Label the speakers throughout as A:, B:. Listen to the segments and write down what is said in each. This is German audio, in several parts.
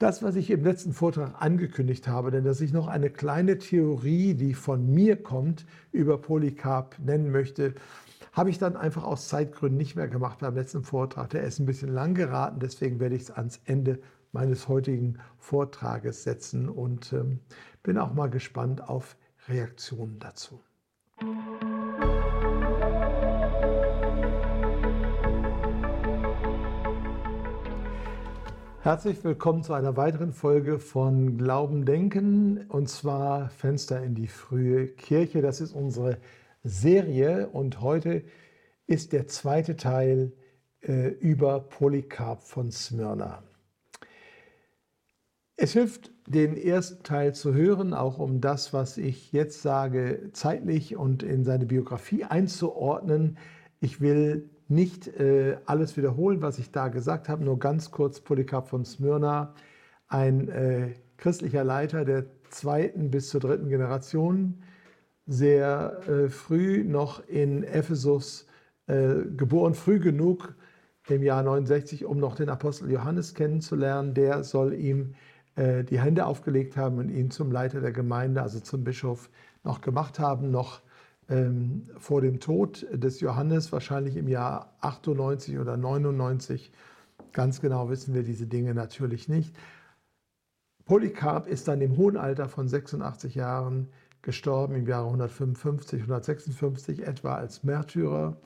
A: Das, was ich im letzten Vortrag angekündigt habe, denn dass ich noch eine kleine Theorie, die von mir kommt, über Polycarp nennen möchte, habe ich dann einfach aus Zeitgründen nicht mehr gemacht beim letzten Vortrag. Der ist ein bisschen lang geraten, deswegen werde ich es ans Ende meines heutigen Vortrages setzen und ähm, bin auch mal gespannt auf Reaktionen dazu. Herzlich willkommen zu einer weiteren Folge von Glauben Denken und zwar Fenster in die frühe Kirche. Das ist unsere Serie und heute ist der zweite Teil äh, über Polycarp von Smyrna. Es hilft, den ersten Teil zu hören, auch um das, was ich jetzt sage, zeitlich und in seine Biografie einzuordnen. Ich will nicht äh, alles wiederholen, was ich da gesagt habe, nur ganz kurz Polycarp von Smyrna, ein äh, christlicher Leiter der zweiten bis zur dritten Generation, sehr äh, früh noch in Ephesus äh, geboren, früh genug im Jahr 69, um noch den Apostel Johannes kennenzulernen. Der soll ihm äh, die Hände aufgelegt haben und ihn zum Leiter der Gemeinde, also zum Bischof, noch gemacht haben, noch vor dem Tod des Johannes, wahrscheinlich im Jahr 98 oder 99. Ganz genau wissen wir diese Dinge natürlich nicht. Polycarp ist dann im hohen Alter von 86 Jahren gestorben, im Jahre 155, 156 etwa als Märtyrer.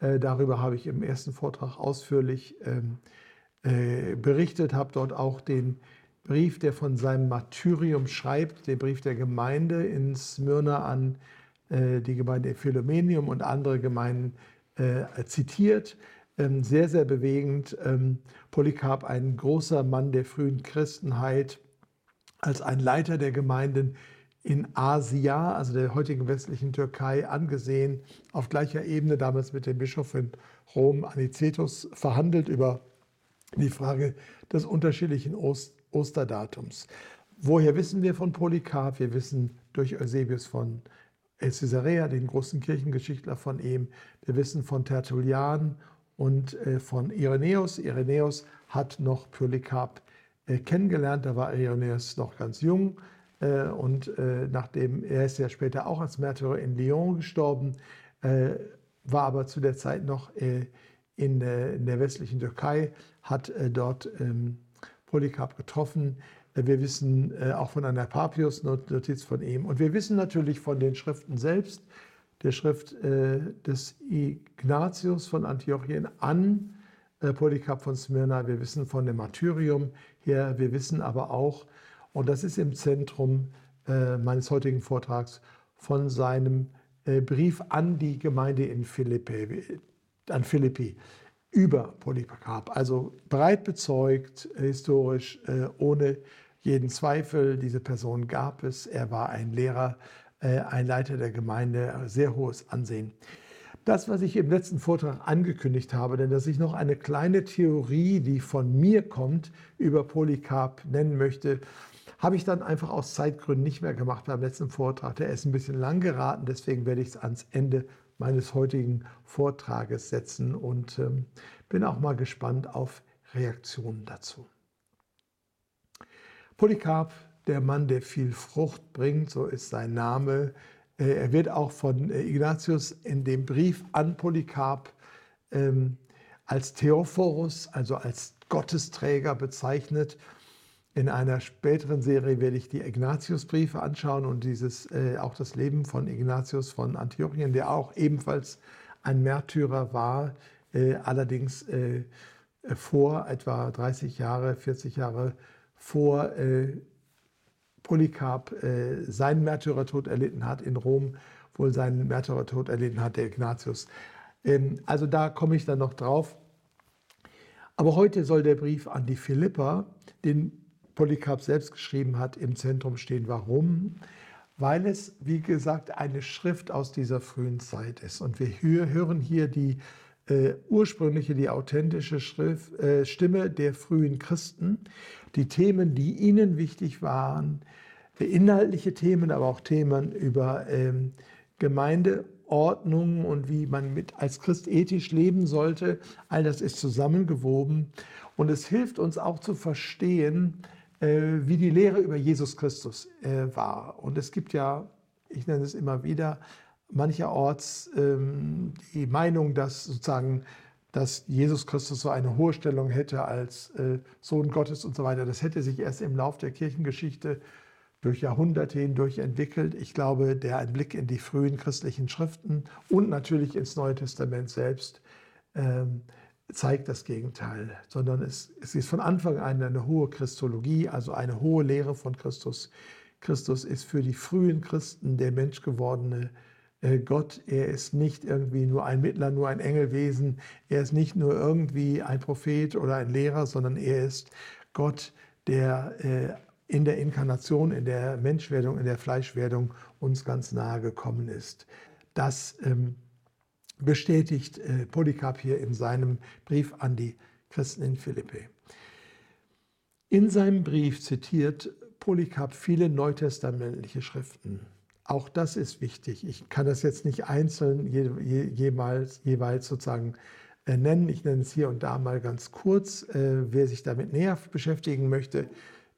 A: Äh, darüber habe ich im ersten Vortrag ausführlich ähm, äh, berichtet, habe dort auch den Brief, der von seinem Martyrium schreibt, den Brief der Gemeinde in Smyrna an äh, die Gemeinde Philomenium und andere Gemeinden äh, zitiert. Ähm, sehr, sehr bewegend. Ähm, Polycarp, ein großer Mann der frühen Christenheit, als ein Leiter der Gemeinden in Asia, also der heutigen westlichen Türkei, angesehen, auf gleicher Ebene damals mit dem Bischof in Rom, Anicetus, verhandelt über die Frage des unterschiedlichen Ost Osterdatums. Woher wissen wir von Polycarp? Wir wissen durch Eusebius von Caesarea, den großen Kirchengeschichtler von ihm. Wir wissen von Tertullian und äh, von Irenäus. Irenäus hat noch Polycarp äh, kennengelernt, da war Irenäus noch ganz jung. Äh, und nachdem er ist ja später auch als Märtyrer in Lyon gestorben, war aber zu der Zeit noch in der westlichen Türkei, hat dort ähm, Polycarp getroffen. Wir wissen äh, auch von einer Papius-Notiz von ihm. Und wir wissen natürlich von den Schriften selbst, der Schrift äh, des Ignatius von Antiochien an äh, Polycarp von Smyrna. Wir wissen von dem Martyrium her. Wir wissen aber auch, und das ist im Zentrum meines heutigen Vortrags, von seinem Brief an die Gemeinde in Philippi, an Philippi über Polycarp. Also breit bezeugt, historisch, ohne jeden Zweifel. Diese Person gab es. Er war ein Lehrer, äh, ein Leiter der Gemeinde, sehr hohes Ansehen. Das, was ich im letzten Vortrag angekündigt habe, denn dass ich noch eine kleine Theorie, die von mir kommt, über Polycarp nennen möchte, habe ich dann einfach aus Zeitgründen nicht mehr gemacht beim letzten Vortrag. Der ist ein bisschen lang geraten, deswegen werde ich es ans Ende meines heutigen Vortrages setzen und ähm, bin auch mal gespannt auf Reaktionen dazu. Polycarp, der Mann, der viel Frucht bringt, so ist sein Name. Äh, er wird auch von äh, Ignatius in dem Brief an Polycarp ähm, als Theophorus, also als Gottesträger bezeichnet. In einer späteren Serie werde ich die Ignatius-Briefe anschauen und dieses, äh, auch das Leben von Ignatius von Antiochien, der auch ebenfalls ein Märtyrer war, äh, allerdings äh, vor etwa 30 Jahre, 40 Jahre vor äh, Polycarp äh, seinen Märtyrertod erlitten hat, in Rom wohl seinen Märtyrertod erlitten hat, der Ignatius. Ähm, also da komme ich dann noch drauf. Aber heute soll der Brief an die Philippa, den Polycarp selbst geschrieben hat, im Zentrum stehen. Warum? Weil es, wie gesagt, eine Schrift aus dieser frühen Zeit ist. Und wir hören hier die äh, ursprüngliche, die authentische Schrift, äh, Stimme der frühen Christen, die Themen, die ihnen wichtig waren, inhaltliche Themen, aber auch Themen über ähm, Gemeindeordnung und wie man mit als Christ ethisch leben sollte. All das ist zusammengewoben und es hilft uns auch zu verstehen, äh, wie die Lehre über Jesus Christus äh, war. Und es gibt ja, ich nenne es immer wieder, mancherorts ähm, die Meinung, dass sozusagen dass Jesus Christus so eine hohe Stellung hätte als äh, Sohn Gottes und so weiter. Das hätte sich erst im Lauf der Kirchengeschichte durch Jahrhunderte hindurch entwickelt. Ich glaube, der ein Blick in die frühen christlichen Schriften und natürlich ins Neue Testament selbst ähm, zeigt das Gegenteil, sondern es, es ist von Anfang an eine hohe Christologie, also eine hohe Lehre von Christus. Christus ist für die frühen Christen der menschgewordene äh, Gott. Er ist nicht irgendwie nur ein Mittler, nur ein Engelwesen. Er ist nicht nur irgendwie ein Prophet oder ein Lehrer, sondern er ist Gott, der äh, in der Inkarnation, in der Menschwerdung, in der Fleischwerdung uns ganz nahe gekommen ist. Das ähm, bestätigt äh, Polycarp hier in seinem Brief an die Christen in Philippi. In seinem Brief zitiert Polycarp viele neutestamentliche Schriften. Auch das ist wichtig. Ich kann das jetzt nicht einzeln je, je, jeweils, jeweils sozusagen äh, nennen. Ich nenne es hier und da mal ganz kurz. Äh, wer sich damit näher beschäftigen möchte,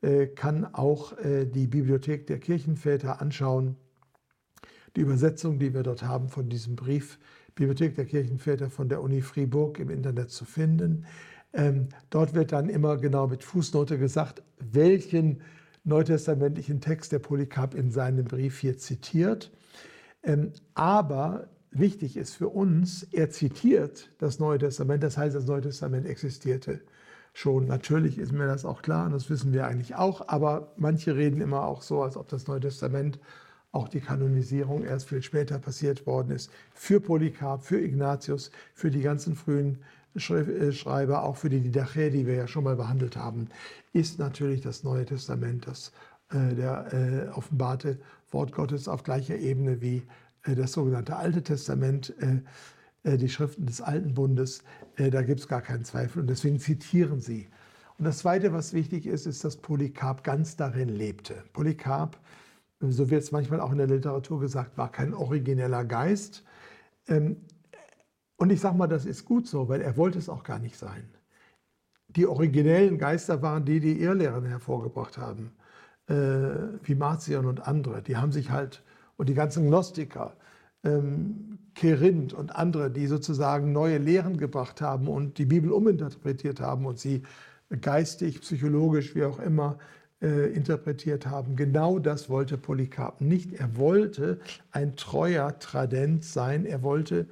A: äh, kann auch äh, die Bibliothek der Kirchenväter anschauen. Die Übersetzung, die wir dort haben von diesem Brief, Bibliothek der Kirchenväter von der Uni Fribourg im Internet zu finden. Ähm, dort wird dann immer genau mit Fußnote gesagt, welchen neutestamentlichen Text der Polycarp in seinem Brief hier zitiert. Ähm, aber wichtig ist für uns, er zitiert das Neue Testament, das heißt, das Neue Testament existierte schon. Natürlich ist mir das auch klar und das wissen wir eigentlich auch, aber manche reden immer auch so, als ob das Neue Testament auch die Kanonisierung erst viel später passiert worden ist. Für Polycarp, für Ignatius, für die ganzen frühen Schreiber, auch für die Didache, die wir ja schon mal behandelt haben, ist natürlich das Neue Testament, das äh, der äh, offenbarte Wort Gottes auf gleicher Ebene wie äh, das sogenannte Alte Testament, äh, äh, die Schriften des Alten Bundes. da gibt es gar keinen Zweifel und deswegen zitieren sie. Und das Zweite, was wichtig ist, ist, dass Polycarp ganz darin lebte. Polycarp, so wird es manchmal auch in der Literatur gesagt, war kein origineller Geist. Ähm, und ich sage mal, das ist gut so, weil er wollte es auch gar nicht sein. Die originellen Geister waren die, die Irrlehren hervorgebracht haben, äh, wie Marcion und andere. Die haben sich halt, und die ganzen Gnostiker, ähm, Kerinth und andere, die sozusagen neue Lehren gebracht haben und die Bibel uminterpretiert haben und sie geistig, psychologisch, wie auch immer, äh, interpretiert haben. Genau das wollte Polycarp nicht. Er wollte ein treuer Tradent sein. Er wollte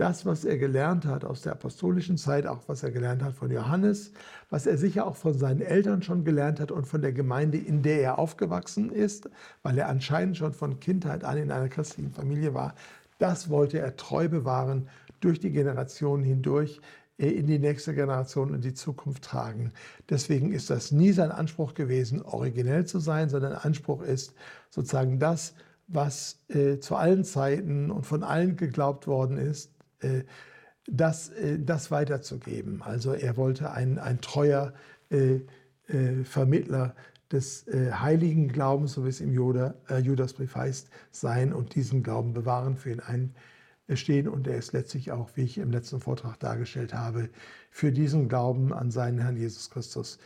A: das, was er gelernt hat aus der apostolischen Zeit, auch was er gelernt hat von Johannes, was er sicher auch von seinen Eltern schon gelernt hat und von der Gemeinde, in der er aufgewachsen ist, weil er anscheinend schon von Kindheit an in einer christlichen Familie war, das wollte er treu bewahren, durch die Generationen hindurch äh, in die nächste Generation und die Zukunft tragen. Deswegen ist das nie sein Anspruch gewesen, originell zu sein, sondern Anspruch ist sozusagen das, was äh, zu allen Zeiten und von allen geglaubt worden ist, das, äh, das weiterzugeben. Also er wollte ein, ein treuer äh, Vermittler des heiligen Glaubens, so wie es im Juda, Judasbrief heißt, sein und diesen Glauben bewahren, für ihn einstehen. Und er ist letztlich auch, wie ich im letzten Vortrag dargestellt habe, für diesen Glauben an seinen Herrn Jesus Christus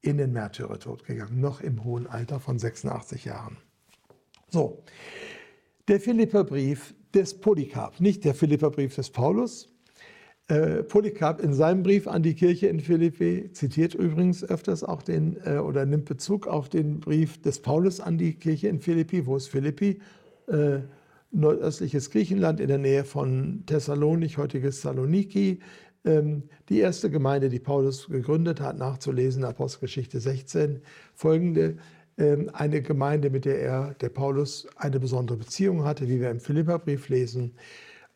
A: in den Märtyrertod gegangen, noch im hohen Alter von 86 Jahren. So, der Philipperbrief des Polycarp, nicht der Philipperbrief des Paulus. Äh, Polycarp in seinem Brief an die Kirche in Philippi zitiert übrigens öfters auch den äh, oder nimmt Bezug auf den Brief des Paulus an die Kirche in Philippi. Wo ist Philippi? Äh, nordöstliches Griechenland in der Nähe von Thessalonik, heutiges Saloniki. Ähm, die erste Gemeinde, die Paulus gegründet hat, nachzulesen, Apostelgeschichte 16, folgende. Ähm, eine Gemeinde, mit der er, der Paulus, eine besondere Beziehung hatte, wie wir im Philipperbrief lesen.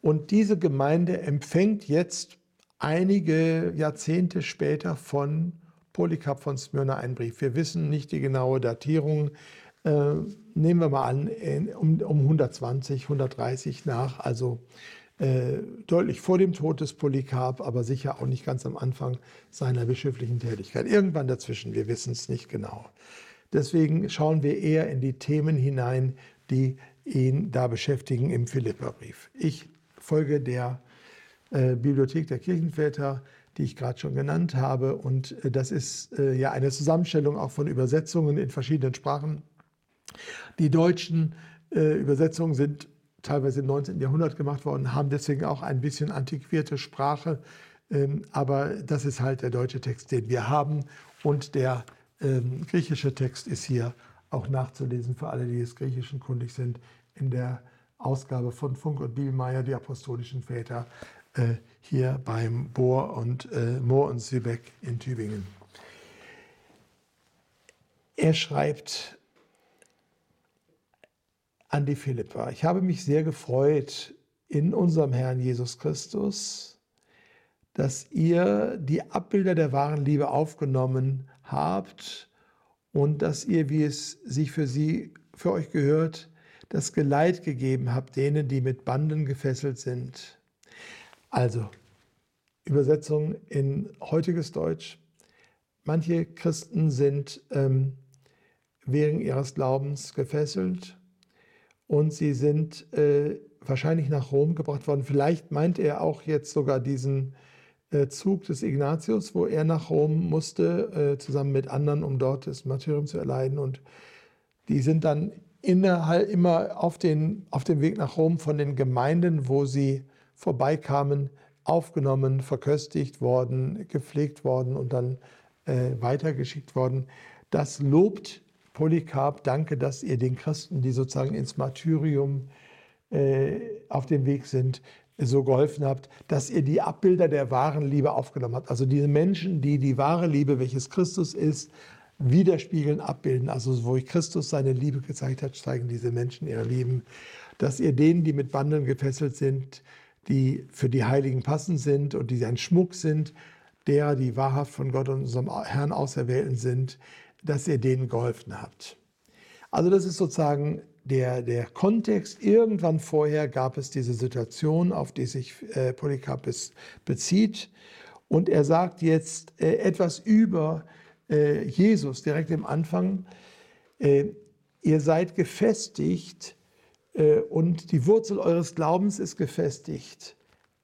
A: Und diese Gemeinde empfängt jetzt einige Jahrzehnte später von Polycarp von Smyrna einen Brief. Wir wissen nicht die genaue Datierung. Äh, nehmen wir mal an, um, um 120, 130 nach, also äh, deutlich vor dem Tod des Polycarp, aber sicher auch nicht ganz am Anfang seiner bischöflichen Tätigkeit. Irgendwann dazwischen, wir wissen es nicht genau. Deswegen schauen wir eher in die Themen hinein, die ihn da beschäftigen im Philipperbrief. Ich folge der äh, Bibliothek der Kirchenväter, die ich gerade schon genannt habe. Und äh, das ist äh, ja eine Zusammenstellung auch von Übersetzungen in verschiedenen Sprachen. Die deutschen äh, Übersetzungen sind teilweise im 19. Jahrhundert gemacht worden, haben deswegen auch ein bisschen antiquierte Sprache. Ähm, aber das ist halt der deutsche Text, den wir haben. Und der ähm, griechische Text ist hier auch nachzulesen für alle, die des Griechischen kundig sind, in der Ausgabe von Funk und Bielmeier, die apostolischen Väter, äh, hier beim Bohr und äh, Mohr und Sübeck in Tübingen. Er schreibt an die Philippa, ich habe mich sehr gefreut in unserem Herrn Jesus Christus, dass ihr die Abbilder der wahren Liebe aufgenommen habt und dass ihr, wie es sich für sie, für euch gehört, das Geleit gegeben habt denen, die mit Banden gefesselt sind. Also, Übersetzung in heutiges Deutsch. Manche Christen sind ähm, wegen ihres Glaubens gefesselt und sie sind äh, wahrscheinlich nach Rom gebracht worden. Vielleicht meint er auch jetzt sogar diesen Zug des Ignatius, wo er nach Rom musste, äh, zusammen mit anderen, um dort das Martyrium zu erleiden. Und die sind dann innerhalb, immer auf, den, auf dem Weg nach Rom von den Gemeinden, wo sie vorbeikamen, aufgenommen, verköstigt worden, gepflegt worden und dann äh, weitergeschickt worden. Das lobt Polycarp. Danke, dass ihr den Christen, die sozusagen ins Martyrium äh, auf dem Weg sind, so geholfen habt, dass ihr die Abbilder der wahren Liebe aufgenommen habt. Also diese Menschen, die die wahre Liebe, welches Christus ist, widerspiegeln, abbilden. Also wo Christus seine Liebe gezeigt hat, zeigen diese Menschen ihre Lieben. Dass ihr denen, die mit Banden gefesselt sind, die für die Heiligen passend sind und die ein Schmuck sind, der, die wahrhaft von Gott und unserem Herrn auserwählten sind, dass ihr denen geholfen habt. Also das ist sozusagen der, der Kontext, irgendwann vorher gab es diese Situation, auf die sich äh, Polycarpus bezieht. Und er sagt jetzt äh, etwas über äh, Jesus direkt im Anfang. Äh, ihr seid gefestigt äh, und die Wurzel eures Glaubens ist gefestigt.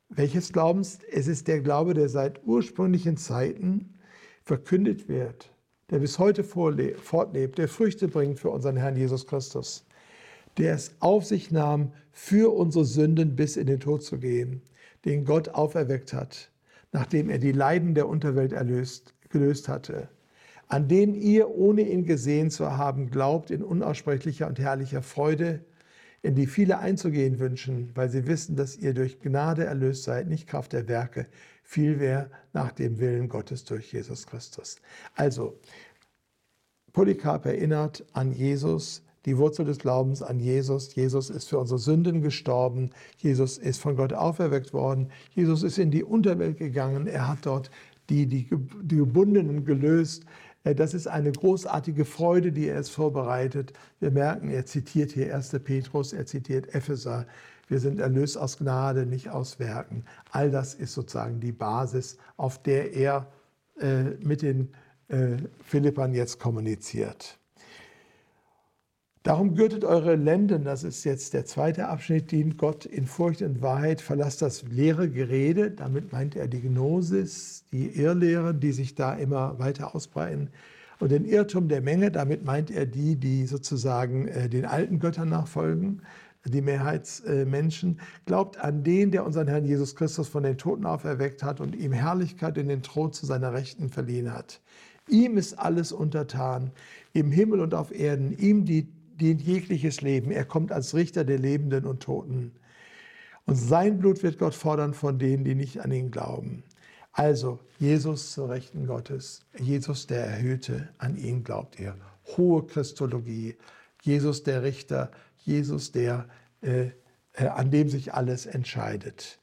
A: Welches Glaubens? Es ist der Glaube, der seit ursprünglichen Zeiten verkündet wird, der bis heute fortlebt, der Früchte bringt für unseren Herrn Jesus Christus der es auf sich nahm, für unsere Sünden bis in den Tod zu gehen, den Gott auferweckt hat, nachdem er die Leiden der Unterwelt erlöst, gelöst hatte, an den ihr, ohne ihn gesehen zu haben, glaubt in unaussprechlicher und herrlicher Freude, in die viele einzugehen wünschen, weil sie wissen, dass ihr durch Gnade erlöst seid, nicht Kraft der Werke, vielmehr nach dem Willen Gottes durch Jesus Christus. Also, Polycarp erinnert an Jesus, die Wurzel des Glaubens an Jesus. Jesus ist für unsere Sünden gestorben. Jesus ist von Gott auferweckt worden. Jesus ist in die Unterwelt gegangen. Er hat dort die, die, die Gebundenen gelöst. Äh, das ist eine großartige Freude, die er es vorbereitet. Wir merken, er zitiert hier 1. Petrus, er zitiert Epheser. Wir sind erlöst aus Gnade, nicht aus Werken. All das ist sozusagen die Basis, auf der er äh, mit den äh, Philippern jetzt kommuniziert. Darum gürtet eure Lenden, das ist jetzt der zweite Abschnitt, dient Gott in Furcht und Wahrheit, verlasst das leere Gerede, damit meint er die Gnosis, die Irrlehre, die sich da immer weiter ausbreiten, und den Irrtum der Menge, damit meint er die, die sozusagen äh, den alten Göttern nachfolgen, die Mehrheitsmenschen, glaubt an den, der unseren Herrn Jesus Christus von den Toten auferweckt hat und ihm Herrlichkeit in den Thron zu seiner Rechten verliehen hat. Ihm ist alles untertan, im Himmel und auf Erden, ihm die dient jegliches Leben. Er kommt als Richter der Lebenden und Toten. Und sein Blut wird Gott fordern von denen, die nicht an ihn glauben. Also Jesus zur Rechten Gottes, Jesus der Erhöhte, an ihn glaubt ihr. Hohe Christologie, Jesus der Richter, Jesus der, äh, äh, an dem sich alles entscheidet.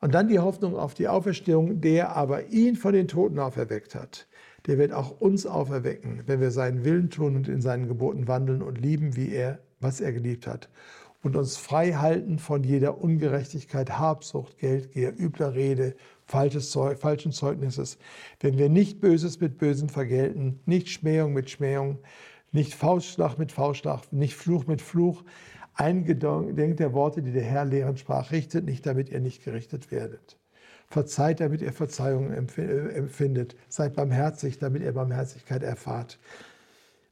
A: Und dann die Hoffnung auf die Auferstehung, der aber ihn von den Toten auferweckt hat der wird auch uns auferwecken, wenn wir seinen Willen tun und in seinen Geboten wandeln und lieben, wie er, was er geliebt hat. Und uns frei halten von jeder Ungerechtigkeit, Habsucht, Geldgier, übler Rede, falsches Zeug, falschen Zeugnisses. Wenn wir nicht Böses mit Bösen vergelten, nicht Schmähung mit Schmähung, nicht Faustschlag mit Faustschlag, nicht Fluch mit Fluch, eingedenkt der Worte, die der Herr lehren sprach, richtet nicht, damit ihr nicht gerichtet werdet. Verzeiht, damit ihr Verzeihung äh, empfindet. Seid barmherzig, damit ihr Barmherzigkeit erfahrt.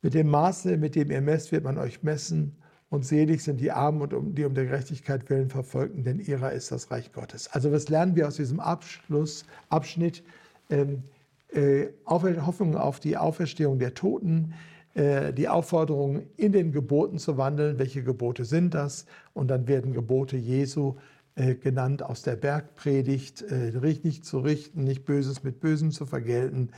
A: Mit dem Maße, mit dem ihr messt, wird man euch messen. Und selig sind die Armen und die um der Gerechtigkeit willen verfolgen, denn ihrer ist das Reich Gottes. Also was lernen wir aus diesem Abschluss, Abschnitt? Ähm, äh, Hoffnung auf die Auferstehung der Toten, äh, die Aufforderung, in den Geboten zu wandeln. Welche Gebote sind das? Und dann werden Gebote Jesu genannt aus der Bergpredigt, äh, nicht zu richten, nicht Böses mit Bösen zu vergelten.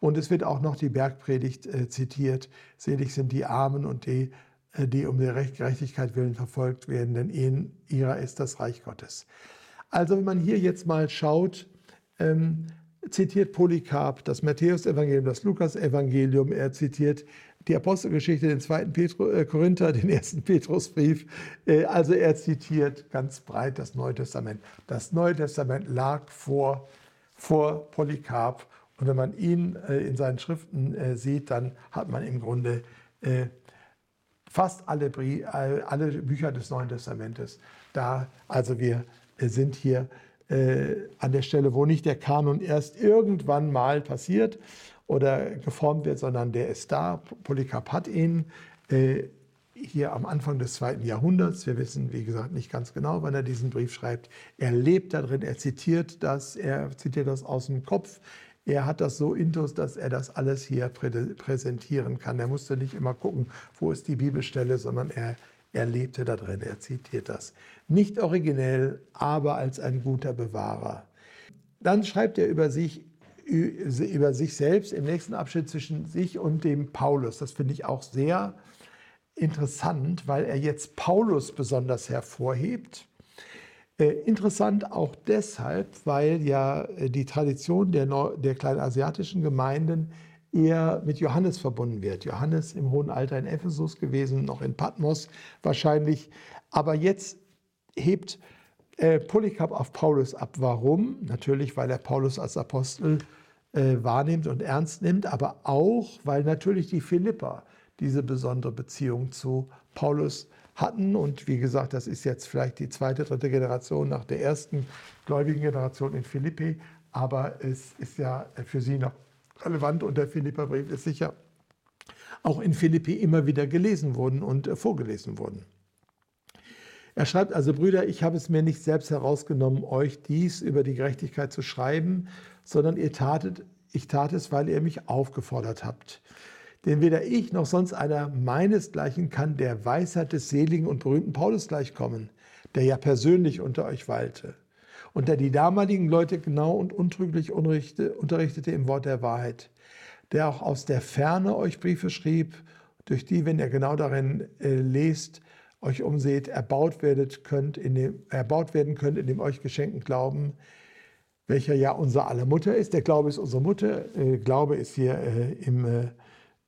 A: Und es wird auch noch die Bergpredigt äh, zitiert. Selig sind die Armen und die äh, die um der Gerechtigkeit willen verfolgt werden, denn ihnen, ihrer ist das Reich Gottes. Also wenn man hier jetzt mal schaut, ähm, zitiert Polycarp das Matthäus-Evangelium, das Lukas-Evangelium, er zitiert die Apostelgeschichte, den zweiten Petru, äh, Korinther, den ersten Petrusbrief. Äh, also er zitiert ganz breit das Neue Testament. Das Neue Testament lag vor, vor Polycarp. Und wenn man ihn äh, in seinen Schriften äh, sieht, dann hat man im Grunde äh, fast alle, alle Bücher des Neuen Testamentes da. Also wir sind hier äh, an der Stelle, wo nicht der Kanon erst irgendwann mal passiert oder geformt wird, sondern der ist da. Polycarp hat ihn äh, hier am Anfang des zweiten Jahrhunderts. Wir wissen, wie gesagt, nicht ganz genau, wann er diesen Brief schreibt. Er lebt da drin, er zitiert das, er zitiert das aus dem Kopf. Er hat das so intus, dass er das alles hier prä präsentieren kann. Er musste nicht immer gucken, wo ist die Bibelstelle, sondern er, er lebte da drin, er zitiert das. Nicht originell, aber als ein guter Bewahrer. Dann schreibt er über sich, über sich selbst im nächsten Abschnitt zwischen sich und dem Paulus. Das finde ich auch sehr interessant, weil er jetzt Paulus besonders hervorhebt. Äh, interessant auch deshalb, weil ja äh, die Tradition der, der kleinasiatischen Gemeinden eher mit Johannes verbunden wird. Johannes im hohen Alter in Ephesus gewesen, noch in Patmos wahrscheinlich. Aber jetzt hebt äh, Polycarp auf Paulus ab. Warum? Natürlich, weil er Paulus als Apostel äh, wahrnimmt und ernst nimmt, aber auch, weil natürlich die Philipper diese besondere Beziehung zu Paulus hatten. Und wie gesagt, das ist jetzt vielleicht die zweite, dritte Generation nach der ersten gläubigen Generation in Philippi. Aber es ist ja für sie noch relevant und der Philipperbrief ist sicher auch in Philippi immer wieder gelesen worden und äh, vorgelesen worden. Er schreibt also, Brüder, ich habe es mir nicht selbst herausgenommen, euch dies über die Gerechtigkeit zu schreiben, sondern ihr tatet, ich tat es, weil ihr mich aufgefordert habt. Denn weder ich noch sonst einer meinesgleichen kann der Weisheit des seligen und berühmten Paulus gleichkommen, der ja persönlich unter euch weilte und der die damaligen Leute genau und untrüglich unterrichtete im Wort der Wahrheit, der auch aus der Ferne euch Briefe schrieb, durch die, wenn ihr genau darin äh, lest, euch umseht, erbaut, werdet könnt in dem, erbaut werden könnt in dem euch geschenkten Glauben, welcher ja unser aller Mutter ist. Der Glaube ist unsere Mutter. Äh, Glaube ist hier äh, im äh,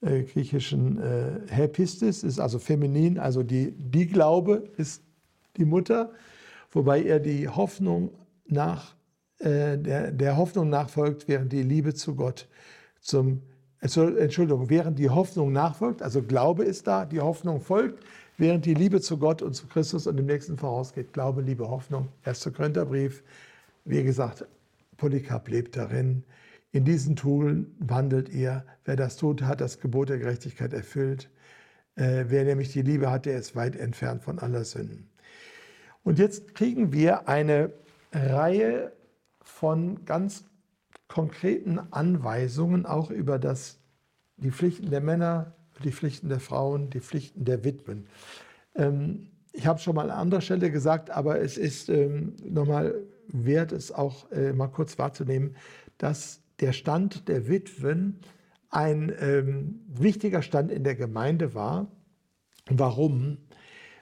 A: äh, griechischen äh, Herpistis, ist also feminin, also die, die Glaube ist die Mutter, wobei er die Hoffnung nach, äh, der, der Hoffnung nachfolgt, während die Liebe zu Gott zum, Entschuldigung, während die Hoffnung nachfolgt, also Glaube ist da, die Hoffnung folgt, während die Liebe zu Gott und zu Christus und dem Nächsten vorausgeht. Glaube, Liebe, Hoffnung. 1. Korintherbrief, wie gesagt, Polycarp lebt darin. In diesen Tugenden wandelt ihr. Wer das tut, hat das Gebot der Gerechtigkeit erfüllt. Äh, wer nämlich die Liebe hat, der ist weit entfernt von aller Sünden. Und jetzt kriegen wir eine Reihe von ganz konkreten Anweisungen auch über das, die Pflichten der Männer, die Pflichten der Frauen, die Pflichten der Witwen. Ähm, ich habe schon mal an anderer Stelle gesagt, aber es ist ähm, nochmal wert, es auch äh, mal kurz wahrzunehmen, dass der Stand der Witwen ein ähm, wichtiger Stand in der Gemeinde war. Warum?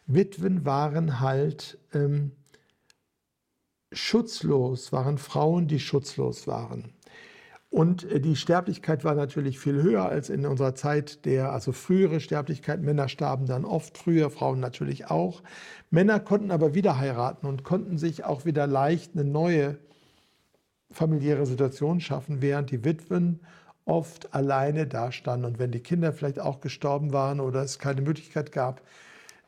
A: Witwen waren halt ähm, schutzlos, waren Frauen, die schutzlos waren. Und äh, die Sterblichkeit war natürlich viel höher als in unserer Zeit der, also frühere Sterblichkeit. Männer starben dann oft früher, Frauen natürlich auch. Männer konnten aber wieder heiraten und konnten sich auch wieder leicht eine neue familiäre Situation schaffen, während die Witwen oft alleine dastanden. Und wenn die Kinder vielleicht auch gestorben waren oder es keine Möglichkeit gab,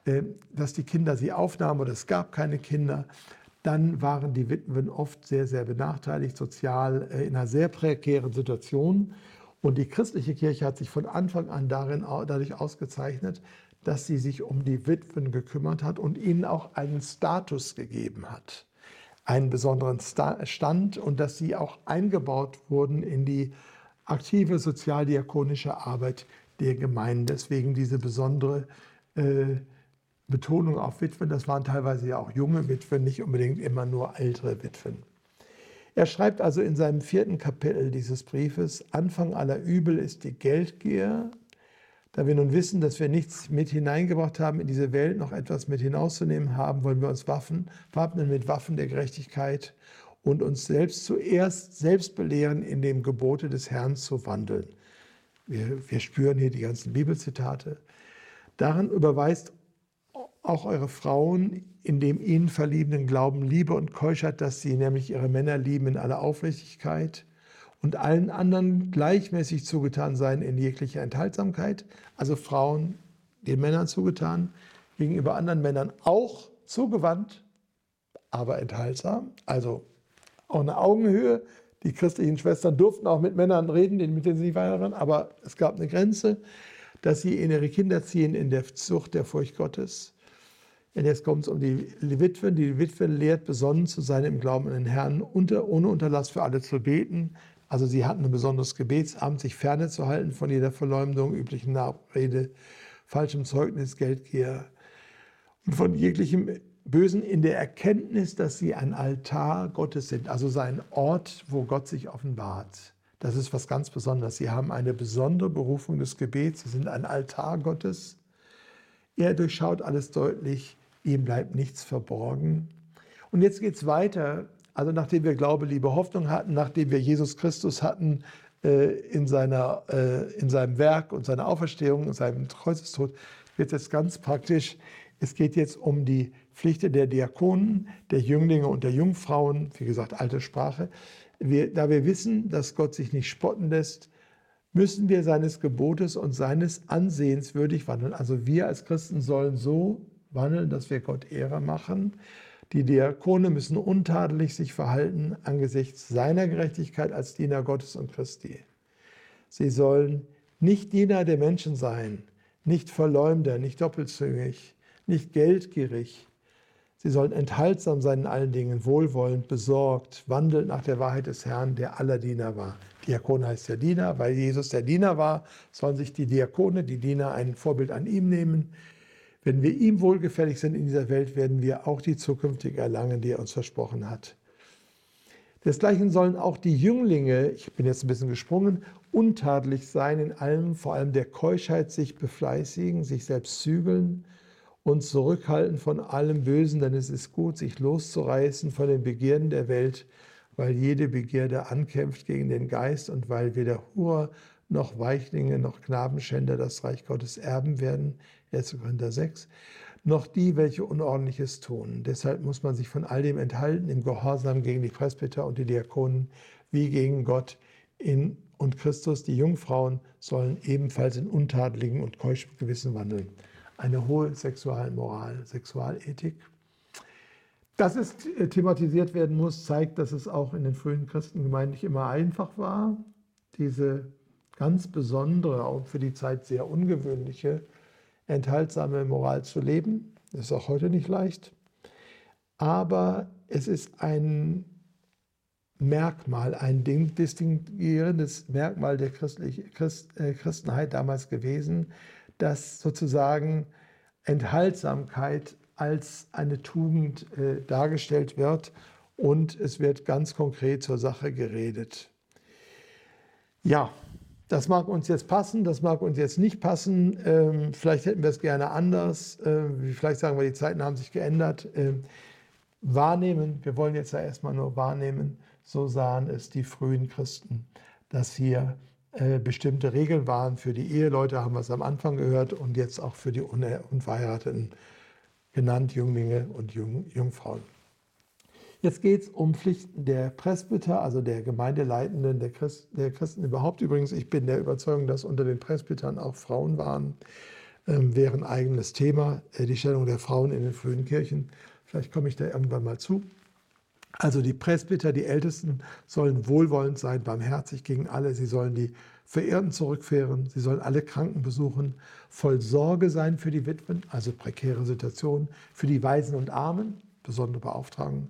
A: äh, dass die Kinder sie aufnahmen oder es gab keine Kinder, dann waren die Witwen oft sehr, sehr benachteiligt, sozial äh, in einer sehr prekären Situation. Und die christliche Kirche hat sich von Anfang an darin, dadurch ausgezeichnet, dass sie sich um die Witwen gekümmert hat und ihnen auch einen Status gegeben hat, einen besonderen Stand und dass sie auch eingebaut wurden in die aktive sozialdiakonische Arbeit der Gemeinden. Deswegen diese besondere äh, Betonung auf Witwen. Das waren teilweise ja auch junge Witwen, nicht unbedingt immer nur ältere Witwen. Er schreibt also in seinem vierten Kapitel dieses Briefes, Anfang aller Übel ist die Geldgier. Da wir nun wissen, dass wir nichts mit hineingebracht haben in diese Welt, noch etwas mit hinauszunehmen haben, wollen wir uns Waffen, wappnen mit Waffen der Gerechtigkeit und uns selbst zuerst selbst belehren, in dem Gebote des Herrn zu wandeln. Wir, wir spüren hier die ganzen Bibelzitate. Darin überweist auch eure Frauen in dem ihnen verliebenden Glauben Liebe und Keuschheit, dass sie nämlich ihre Männer lieben in aller Aufrichtigkeit und allen anderen gleichmäßig zugetan sein in jeglicher Enthaltsamkeit, also Frauen den Männern zugetan, gegenüber anderen Männern auch zugewandt, aber enthaltsam, also auch eine Augenhöhe. Die christlichen Schwestern durften auch mit Männern reden, mit denen sie nicht waren, aber es gab eine Grenze, dass sie in ihre Kinder ziehen in der Zucht der Furcht Gottes und jetzt kommt es um die Witwen. Die Witwe lehrt besonnen zu sein im Glauben an den Herrn, unter, ohne Unterlass für alle zu beten. Also sie hatten ein besonderes Gebetsamt, sich ferne zu halten von jeder Verleumdung, üblichen Nachrede, falschem Zeugnis, Geldgier und von jeglichem Bösen in der Erkenntnis, dass sie ein Altar Gottes sind, also sein Ort, wo Gott sich offenbart. Das ist was ganz Besonderes. Sie haben eine besondere Berufung des Gebets. Sie sind ein Altar Gottes. Er durchschaut alles deutlich ihm bleibt nichts verborgen. Und jetzt geht es weiter. Also nachdem wir Glaube, Liebe, Hoffnung hatten, nachdem wir Jesus Christus hatten äh, in, seiner, äh, in seinem Werk und seiner Auferstehung, in seinem Kreuzestod, wird es jetzt ganz praktisch. Es geht jetzt um die Pflichten der Diakonen, der Jünglinge und der Jungfrauen, wie gesagt, alte Sprache. Wir, da wir wissen, dass Gott sich nicht spotten lässt, müssen wir seines Gebotes und seines Ansehens würdig wandeln. Also wir als Christen sollen so wandeln, dass wir Gott Ehre machen. Die Diakone müssen untadelig sich verhalten angesichts seiner Gerechtigkeit als Diener Gottes und Christi. Sie sollen nicht Diener der Menschen sein, nicht Verleumder, nicht doppelzüngig, nicht geldgierig. Sie sollen enthaltsam sein in allen Dingen, wohlwollend, besorgt, wandelt nach der Wahrheit des Herrn, der aller Diener war. Diakon heißt ja Diener, weil Jesus der Diener war, sollen sich die Diakone, die Diener, ein Vorbild an ihm nehmen. Wenn wir ihm wohlgefällig sind in dieser Welt, werden wir auch die zukünftige erlangen, die er uns versprochen hat. Desgleichen sollen auch die Jünglinge, ich bin jetzt ein bisschen gesprungen, untadelig sein in allem, vor allem der Keuschheit sich befleißigen, sich selbst zügeln und zurückhalten von allem Bösen, denn es ist gut, sich loszureißen von den Begierden der Welt, weil jede Begierde ankämpft gegen den Geist und weil weder Hurer noch Weichlinge noch Knabenschänder das Reich Gottes erben werden. 1. Korinther 6, noch die, welche Unordentliches tun. Deshalb muss man sich von all dem enthalten, im Gehorsam gegen die Presbyter und die Diakonen, wie gegen Gott in und Christus. Die Jungfrauen sollen ebenfalls in untadeligen und keuschem Gewissen wandeln. Eine hohe Sexualmoral, Sexualethik. Dass es thematisiert werden muss, zeigt, dass es auch in den frühen Christengemeinden nicht immer einfach war, diese ganz besondere, auch für die Zeit sehr ungewöhnliche enthaltsame Moral zu leben. Das ist auch heute nicht leicht. Aber es ist ein Merkmal, ein distinguierendes Merkmal der äh, Christenheit damals gewesen, dass sozusagen Enthaltsamkeit als eine Tugend äh, dargestellt wird und es wird ganz konkret zur Sache geredet. Ja, das mag uns jetzt passen, das mag uns jetzt nicht passen. Ähm, vielleicht hätten wir es gerne anders. Ähm, vielleicht sagen wir, die Zeiten haben sich geändert. Ähm, wahrnehmen, wir wollen jetzt ja erstmal nur wahrnehmen, so sahen es die frühen Christen, dass hier äh, bestimmte Regeln waren für die Eheleute, haben wir es am Anfang gehört, und jetzt auch für die Unverheirateten genannt, Jünglinge und Jung, Jungfrauen. Jetzt geht es um Pflichten der Presbyter, also der Gemeindeleitenden, der, Christ, der, Christen überhaupt. Übrigens, ich bin der Überzeugung, dass unter den Presbytern auch Frauen waren. Ähm, wäre ein eigenes Thema, äh, die Stellung der Frauen in den frühen Kirchen. Vielleicht komme ich da irgendwann mal zu. Also die Presbyter, die Ältesten, sollen wohlwollend sein, barmherzig gegen alle. Sie sollen die Verirrten zurückführen. Sie sollen alle Kranken besuchen, voll Sorge sein für die Witwen, also prekäre Situationen, für die Waisen und Armen, besondere Beauftragung.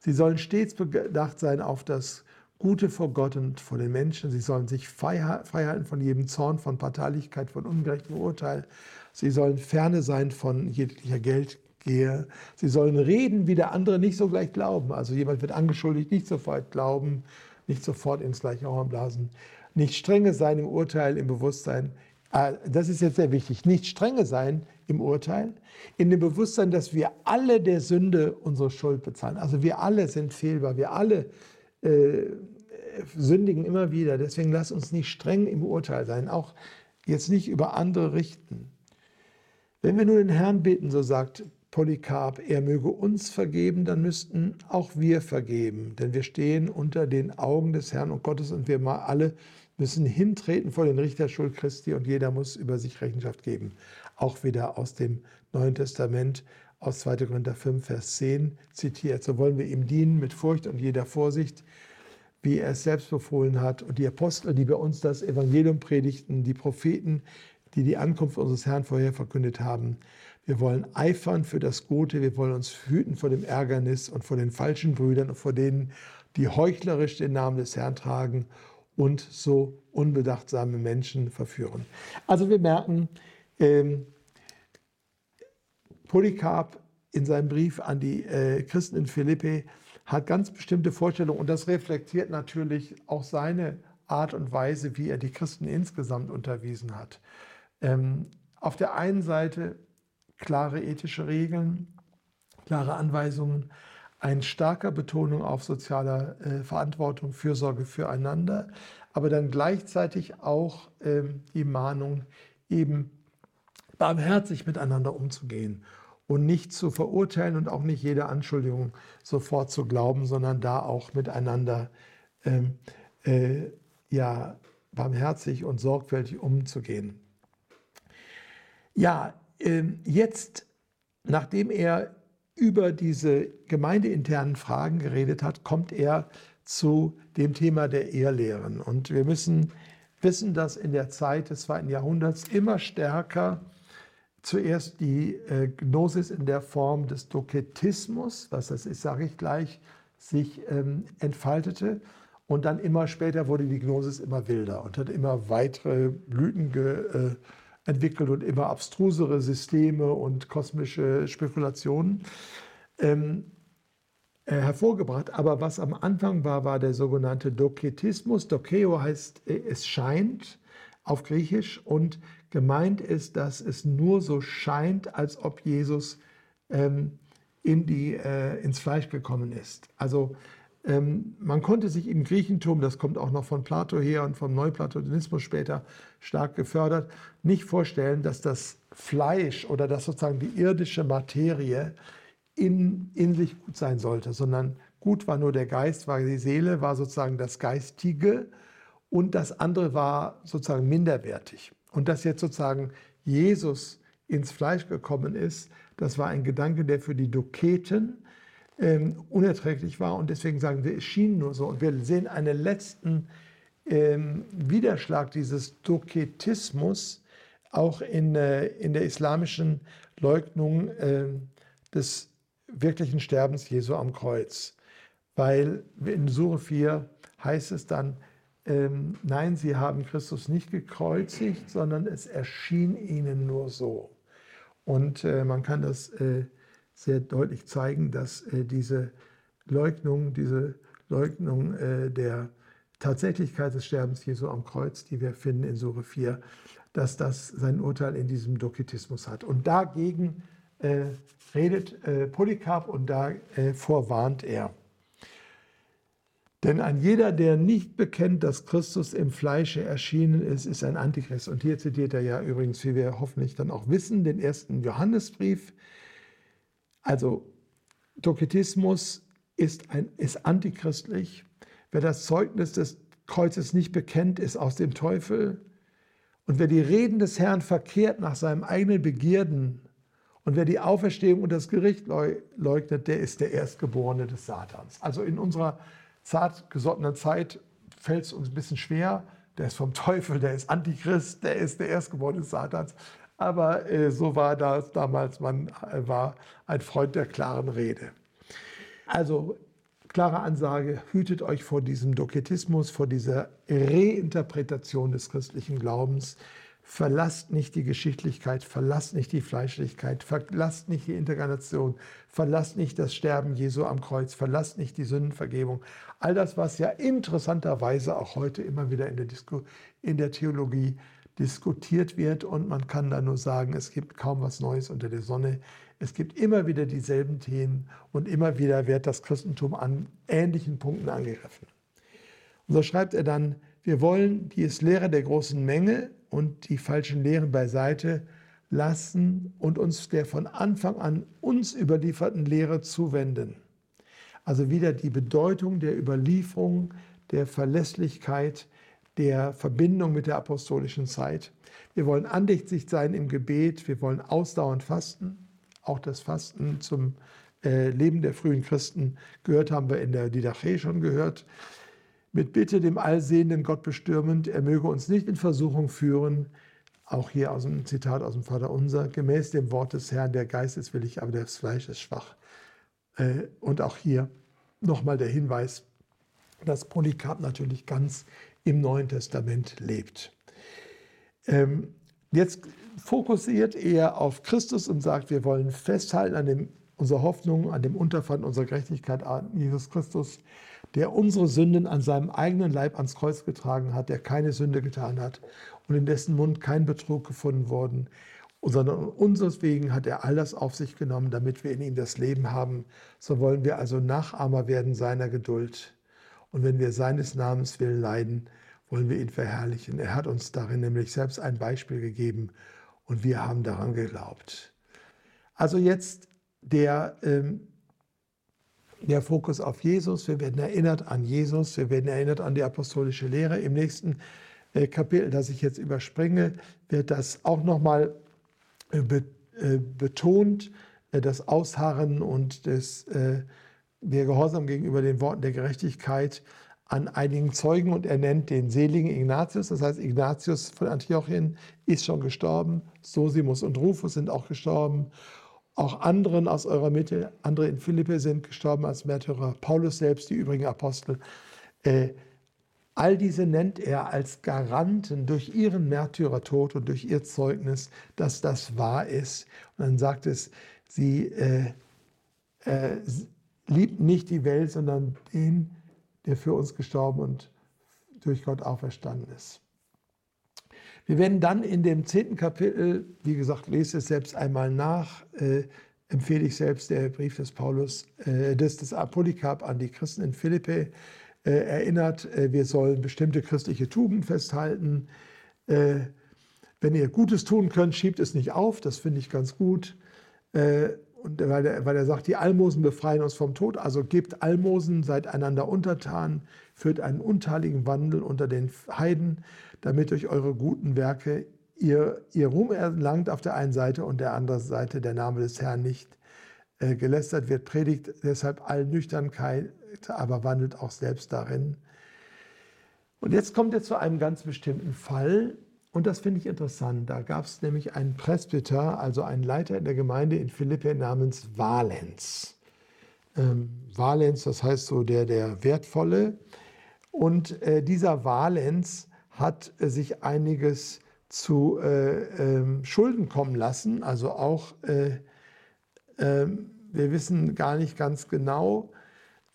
A: Sie sollen stets bedacht sein auf das Gute vor Gott und vor den Menschen. Sie sollen sich freihalten von jedem Zorn, von Parteilichkeit, von ungerechtem Urteil. Sie sollen ferne sein von jeglicher Geldgehe. Sie sollen reden, wie der andere nicht so gleich glauben. Also jemand wird angeschuldigt, nicht sofort glauben, nicht sofort ins gleiche Horn blasen. Nicht strenge sein im Urteil, im Bewusstsein. Ah, das ist jetzt sehr wichtig. Nicht strenge sein im Urteil, in dem Bewusstsein, dass wir alle der Sünde unsere Schuld bezahlen. Also wir alle sind fehlbar, wir alle äh, sündigen immer wieder. Deswegen lass uns nicht streng im Urteil sein, auch jetzt nicht über andere richten. Wenn wir nur den Herrn bitten, so sagt Polycarp, er möge uns vergeben, dann müssten auch wir vergeben, denn wir stehen unter den Augen des Herrn und Gottes und wir mal alle müssen hintreten vor den Richterschuld Christi und jeder muss über sich Rechenschaft geben. Auch wieder aus dem Neuen Testament, aus 2. Korinther 5, Vers 10 zitiert. So wollen wir ihm dienen mit Furcht und jeder Vorsicht, wie er es selbst befohlen hat. Und die Apostel, die bei uns das Evangelium predigten, die Propheten, die die Ankunft unseres Herrn vorher verkündet haben. Wir wollen eifern für das Gute, wir wollen uns hüten vor dem Ärgernis und vor den falschen Brüdern und vor denen, die heuchlerisch den Namen des Herrn tragen und so unbedachtsame Menschen verführen. Also wir merken, ähm, Polycarp in seinem Brief an die äh, Christen in Philippi hat ganz bestimmte Vorstellungen und das reflektiert natürlich auch seine Art und Weise, wie er die Christen insgesamt unterwiesen hat. Ähm, auf der einen Seite klare ethische Regeln, klare Anweisungen, eine starke Betonung auf sozialer äh, Verantwortung, Fürsorge füreinander, aber dann gleichzeitig auch ähm, die Mahnung, eben barmherzig miteinander umzugehen und nicht zu verurteilen und auch nicht jede Anschuldigung sofort zu glauben, sondern da auch miteinander ähm, äh, ja, barmherzig und sorgfältig umzugehen. Ja, ähm, jetzt, nachdem er über diese gemeindeinternen Fragen geredet hat, kommt er zu dem Thema der Ehrlehren. Und wir müssen wissen, dass in der Zeit des zweiten Jahrhunderts immer stärker zuerst die äh, Gnosis in der Form des Doketismus, was das ist, sage ich gleich, sich ähm, entfaltete. Und dann immer später wurde die Gnosis immer wilder und hat immer weitere Blüten ge, äh, entwickelt und immer abstrusere Systeme und kosmische Spekulationen ähm, äh, hervorgebracht. Aber was am Anfang war, war der sogenannte Doketismus. Dokeo heißt, äh, es scheint auf Griechisch und gemeint ist, dass es nur so scheint, als ob Jesus ähm, in die, äh, ins Fleisch gekommen ist. Also ähm, man konnte sich im Griechentum, das kommt auch noch von Plato her und vom Neuplatonismus später stark gefördert, nicht vorstellen, dass das Fleisch oder dass sozusagen die irdische Materie in, in sich gut sein sollte, sondern gut war nur der Geist, war die Seele, war sozusagen das Geistige und das andere war sozusagen minderwertig. Und dass jetzt sozusagen Jesus ins Fleisch gekommen ist, das war ein Gedanke, der für die Doketen ähm, unerträglich war. Und deswegen sagen wir, es schien nur so. Und wir sehen einen letzten ähm, Widerschlag dieses Doketismus auch in, äh, in der islamischen Leugnung äh, des wirklichen Sterbens Jesu am Kreuz. Weil in Sure 4 heißt es dann, ähm, nein, sie haben Christus nicht gekreuzigt, sondern es erschien ihnen nur so. Und äh, man kann das äh, sehr deutlich zeigen, dass äh, diese Leugnung, diese Leugnung äh, der Tatsächlichkeit des Sterbens Jesu am Kreuz, die wir finden in Sure 4, dass das sein Urteil in diesem Doketismus hat. Und dagegen äh, redet äh, Polycarp und davor äh, warnt er. Denn ein jeder, der nicht bekennt, dass Christus im Fleische erschienen ist, ist ein Antichrist. Und hier zitiert er ja übrigens, wie wir hoffentlich dann auch wissen, den ersten Johannesbrief, also Doketismus ist, ein, ist antichristlich. Wer das Zeugnis des Kreuzes nicht bekennt, ist aus dem Teufel. Und wer die Reden des Herrn verkehrt nach seinem eigenen Begierden Und wer die Auferstehung und das Gericht leugnet, der ist der Erstgeborene des Satans. Also in unserer zartgesottenen Zeit fällt es uns ein bisschen schwer. Der ist vom Teufel, der ist Antichrist, der ist der Erstgeborene des Satans. Aber äh, so war das damals, man äh, war ein Freund der klaren Rede. Also klare Ansage, hütet euch vor diesem Doketismus, vor dieser Reinterpretation des christlichen Glaubens. Verlasst nicht die Geschichtlichkeit, verlasst nicht die Fleischlichkeit, verlasst nicht die Inkarnation, verlasst nicht das Sterben Jesu am Kreuz, verlasst nicht die Sündenvergebung. All das, was ja interessanterweise auch heute immer wieder in der, Disku in der Theologie diskutiert wird. Und man kann da nur sagen, es gibt kaum was Neues unter der Sonne. Es gibt immer wieder dieselben Themen und immer wieder wird das Christentum an ähnlichen Punkten angegriffen. Und so schreibt er dann, wir wollen die Lehre der großen Menge und die falschen Lehren beiseite lassen und uns der von Anfang an uns überlieferten Lehre zuwenden. Also wieder die Bedeutung der Überlieferung, der Verlässlichkeit, der Verbindung mit der apostolischen Zeit. Wir wollen andächtig sein im Gebet, wir wollen ausdauernd fasten. Auch das Fasten zum äh, Leben der frühen Christen gehört, haben wir in der Didache schon gehört mit Bitte dem allsehenden Gott bestürmend, er möge uns nicht in Versuchung führen, auch hier aus dem Zitat aus dem Vater Unser, gemäß dem Wort des Herrn, der Geist ist willig, aber das Fleisch ist schwach. Äh, und auch hier nochmal der Hinweis, dass Polycarp natürlich ganz im Neuen Testament lebt. Ähm, jetzt fokussiert er auf Christus und sagt, wir wollen festhalten an dem, unserer Hoffnung, an dem Unterpfand unserer Gerechtigkeit an Jesus Christus, der unsere Sünden an seinem eigenen Leib ans Kreuz getragen hat, der keine Sünde getan hat und in dessen Mund kein Betrug gefunden worden, sondern unseres wegen hat er all das auf sich genommen, damit wir in ihm das Leben haben. So wollen wir also Nachahmer werden seiner Geduld. Und wenn wir seines Namens willen leiden, wollen wir ihn verherrlichen. Er hat uns darin nämlich selbst ein Beispiel gegeben und wir haben daran geglaubt. Also jetzt der ähm, der Fokus auf Jesus. Wir werden erinnert an Jesus. Wir werden erinnert an die apostolische Lehre. Im nächsten äh, Kapitel, das ich jetzt überspringe, wird das auch nochmal äh, äh, betont, das Ausharren und das, der Gehorsam gegenüber den Worten der Gerechtigkeit an einigen Zeugen und er nennt den seligen Ignatius. Das heißt, Ignatius von Antiochien ist schon gestorben, Sosimus und Rufus sind auch gestorben auch anderen aus eurer Mitte, andere in Philippe sind gestorben als Märtyrer, Paulus selbst, die übrigen Apostel. Äh, all diese nennt er als Garanten durch ihren Märtyrertod und durch ihr Zeugnis, dass das wahr ist. Und dann sagt es, sie äh, äh, liebt nicht die Welt, sondern den, der für uns gestorben und durch Gott auferstanden ist. Wir werden dann in dem zehnten Kapitel, wie gesagt, lese es selbst einmal nach, äh, empfehle ich selbst der Brief des Paulus, äh, des, des Polycarp an die Christen in Philippe, äh, erinnert, äh, wir sollen bestimmte christliche Tugenden festhalten. Äh, wenn ihr Gutes tun könnt, schiebt es nicht auf, das finde ich ganz gut. Und weil er, weil er sagt, die Almosen befreien uns vom Tod, also gebt Almosen, seid einander untertan, führt einen unteiligen Wandel unter den Heiden damit durch eure guten Werke ihr, ihr Ruhm erlangt auf der einen Seite und der anderen Seite der Name des Herrn nicht äh, gelästert wird. Predigt deshalb all Nüchternkeit, aber wandelt auch selbst darin. Und jetzt kommt er zu einem ganz bestimmten Fall, und das finde ich interessant. Da gab es nämlich einen Presbyter, also einen Leiter in der Gemeinde in Philippi namens Valens. Ähm, Valens, das heißt so der, der Wertvolle. Und äh, dieser Valens hat äh, sich einiges zu äh, äh, Schulden kommen lassen. Also auch, äh, ähm, wir wissen gar nicht ganz genau,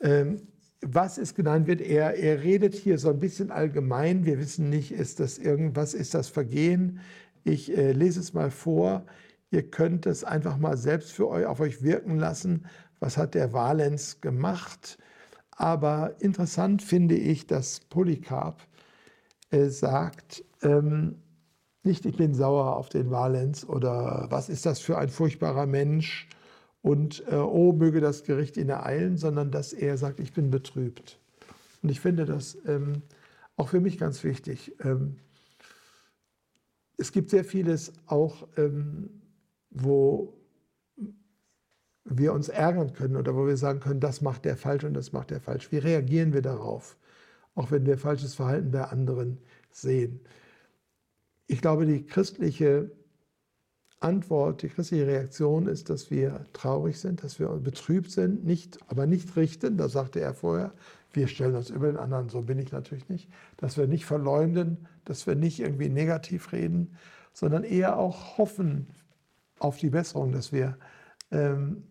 A: ähm, was es genannt wird. Er, er redet hier so ein bisschen allgemein. Wir wissen nicht, ist das irgendwas, ist das Vergehen? Ich äh, lese es mal vor. Ihr könnt es einfach mal selbst für euch auf euch wirken lassen. Was hat der Valens gemacht? Aber interessant finde ich, dass Polycarp äh, sagt, ähm, nicht ich bin sauer auf den Valens oder was ist das für ein furchtbarer Mensch und äh, oh, möge das Gericht ihn ereilen, sondern dass er sagt, ich bin betrübt. Und ich finde das ähm, auch für mich ganz wichtig. Ähm, es gibt sehr vieles auch, ähm, wo wir uns ärgern können oder wo wir sagen können, das macht der falsch und das macht der falsch. Wie reagieren wir darauf, auch wenn wir falsches Verhalten bei anderen sehen? Ich glaube, die christliche Antwort, die christliche Reaktion ist, dass wir traurig sind, dass wir betrübt sind, nicht, aber nicht richten, das sagte er vorher. Wir stellen uns über den anderen, so bin ich natürlich nicht. Dass wir nicht verleumden, dass wir nicht irgendwie negativ reden, sondern eher auch hoffen auf die Besserung, dass wir ähm,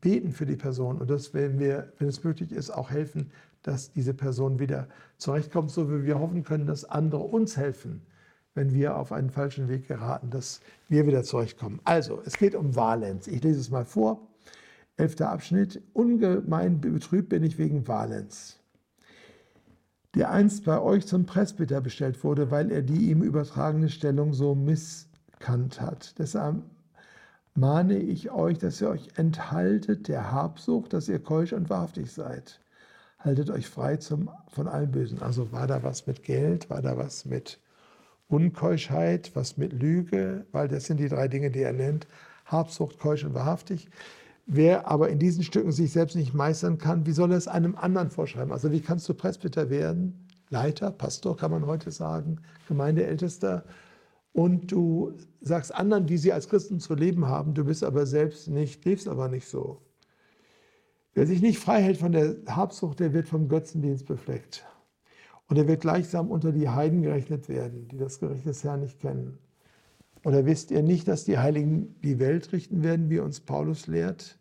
A: beten für die Person und dass, wenn, wir, wenn es möglich ist, auch helfen, dass diese Person wieder zurechtkommt, so wie wir hoffen können, dass andere uns helfen, wenn wir auf einen falschen Weg geraten, dass wir wieder zurechtkommen. Also, es geht um Valens. Ich lese es mal vor. Elfter Abschnitt. Ungemein betrübt bin ich wegen Valens, der einst bei euch zum Presbyter bestellt wurde, weil er die ihm übertragene Stellung so misskannt hat. Deshalb mahne ich euch, dass ihr euch enthaltet der Habsucht, dass ihr keusch und wahrhaftig seid. Haltet euch frei zum, von allem Bösen. Also war da was mit Geld, war da was mit Unkeuschheit, was mit Lüge, weil das sind die drei Dinge, die er nennt. Habsucht, keusch und wahrhaftig. Wer aber in diesen Stücken sich selbst nicht meistern kann, wie soll er es einem anderen vorschreiben? Also wie kannst du Presbyter werden? Leiter, Pastor kann man heute sagen, Gemeindeältester und du sagst anderen, wie sie als Christen zu leben haben, du bist aber selbst nicht, lebst aber nicht so. Wer sich nicht frei hält von der Habsucht, der wird vom Götzendienst befleckt. Und er wird gleichsam unter die Heiden gerechnet werden, die das Gericht des Herrn nicht kennen. Oder wisst ihr nicht, dass die Heiligen die Welt richten werden, wie uns Paulus lehrt?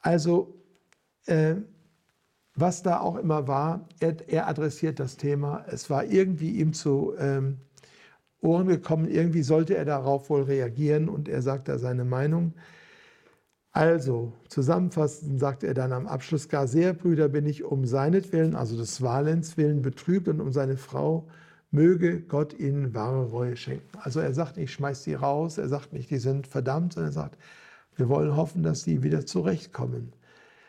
A: Also, äh, was da auch immer war, er, er, adressiert das Thema. Es war irgendwie ihm zu ähm, Ohren gekommen. Irgendwie sollte er darauf wohl reagieren und er sagt da seine Meinung. Also, zusammenfassend sagt er dann am Abschluss, gar sehr, Brüder, bin ich um seinetwillen, also des Valens willen, betrübt und um seine Frau, möge Gott ihnen wahre Reue schenken. Also er sagt nicht, schmeiß sie raus, er sagt nicht, die sind verdammt, sondern er sagt, wir wollen hoffen, dass sie wieder zurechtkommen.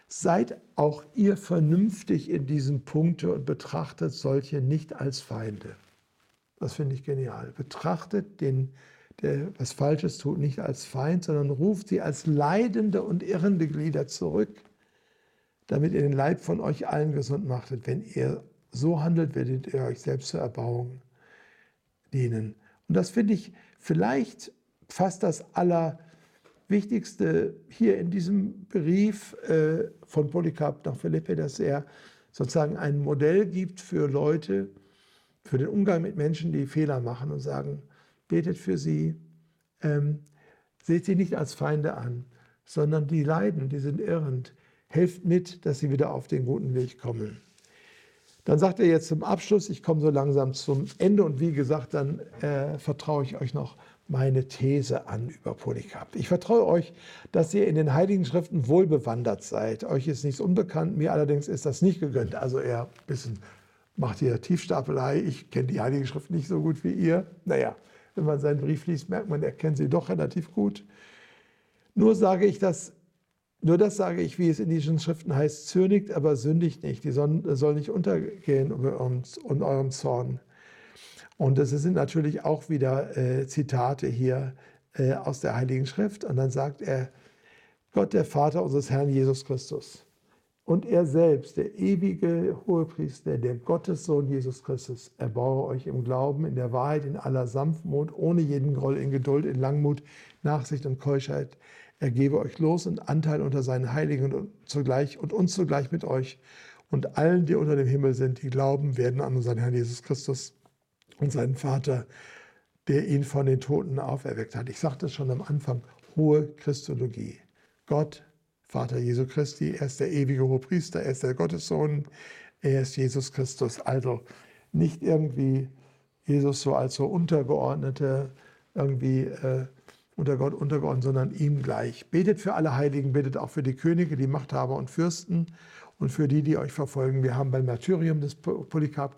A: Seid auch ihr vernünftig in diesem Punkte und betrachtet solche nicht als Feinde. Das finde ich genial. Betrachtet den, der was Falsches tut, nicht als Feind, sondern ruft sie als leidende und irrende Glieder zurück, damit ihr den Leib von euch allen gesund machtet. Wenn ihr so handelt, werdet ihr euch selbst zur Erbauung dienen. Und das finde ich vielleicht fast das Allerwichtigste hier in diesem Brief äh, von Polycarp nach Philippe, dass er sozusagen ein Modell gibt für Leute, für den Umgang mit Menschen, die Fehler machen und sagen, betet für sie, ähm, seht sie nicht als Feinde an, sondern die leiden, die sind irrend. Helft mit, dass sie wieder auf den guten Weg kommen. Dann sagt er jetzt zum Abschluss, ich komme so langsam zum Ende und wie gesagt, dann äh, vertraue ich euch noch meine These an über Polycarp. Ich vertraue euch, dass ihr in den Heiligen Schriften wohlbewandert seid. Euch ist nichts unbekannt, mir allerdings ist das nicht gegönnt. Also eher ein bisschen macht hier Tiefstapelei. Ich kenne die Heilige Schrift nicht so gut wie ihr. Naja, wenn man seinen Brief liest, merkt man, er kennt sie doch relativ gut. Nur sage ich das, nur das sage ich, wie es in diesen Schriften heißt, zürnigt, aber sündigt nicht. Die Sonne soll nicht untergehen und eurem Zorn. Und das sind natürlich auch wieder äh, Zitate hier äh, aus der Heiligen Schrift. Und dann sagt er, Gott, der Vater unseres Herrn Jesus Christus und er selbst, der ewige Hohepriester, der Gottessohn Jesus Christus, erbaue euch im Glauben, in der Wahrheit, in aller Sanftmut, ohne jeden Groll, in Geduld, in Langmut, Nachsicht und Keuschheit. Er gebe euch Los und Anteil unter seinen Heiligen und, zugleich, und uns zugleich mit euch und allen, die unter dem Himmel sind, die glauben werden an unseren Herrn Jesus Christus und seinen Vater, der ihn von den Toten auferweckt hat. Ich sagte es schon am Anfang, hohe Christologie. Gott Vater Jesu Christi, er ist der ewige Hohepriester, er ist der Gottessohn, er ist Jesus Christus. Also nicht irgendwie Jesus so als so Untergeordnete, irgendwie äh, unter Gott untergeordnet, sondern ihm gleich. Betet für alle Heiligen, betet auch für die Könige, die Machthaber und Fürsten und für die, die euch verfolgen. Wir haben beim Martyrium des Polycarp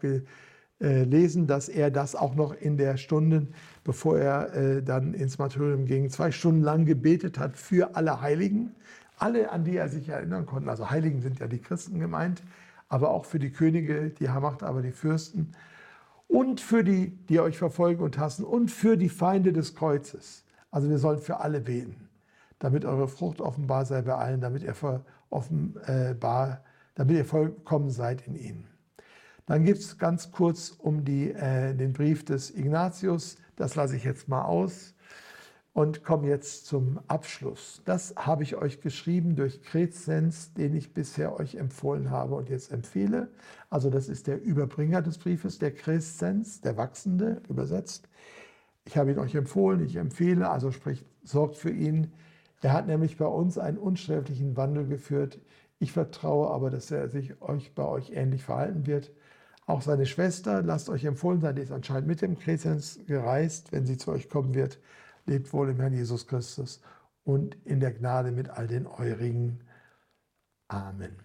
A: gelesen, dass er das auch noch in der Stunde, bevor er äh, dann ins Martyrium ging, zwei Stunden lang gebetet hat für alle Heiligen alle, an die er sich erinnern konnte. Also Heiligen sind ja die Christen gemeint, aber auch für die Könige, die Macht, aber die Fürsten und für die, die euch verfolgen und hassen und für die Feinde des Kreuzes. Also wir sollen für alle beten. damit eure Frucht offenbar sei bei allen, damit ihr, offenbar, damit ihr vollkommen seid in ihnen. Dann gibt es ganz kurz um die, äh, den Brief des Ignatius, das lasse ich jetzt mal aus und komme jetzt zum Abschluss. Das habe ich euch geschrieben durch Krezens, den ich bisher euch empfohlen habe und jetzt empfehle. Also das ist der Überbringer des Briefes, der Krezens, der Wachsende, übersetzt. Ich habe ihn euch empfohlen, ich empfehle, also sprich, sorgt für ihn. Er hat nämlich bei uns einen unsträflichen Wandel geführt. Ich vertraue aber, dass er sich euch bei euch ähnlich verhalten wird. Auch seine Schwester, lasst euch empfohlen sein, die ist anscheinend mit dem Krezens gereist, wenn sie zu euch kommen wird lebt wohl im Herrn Jesus Christus und in der Gnade mit all den Eurigen. Amen.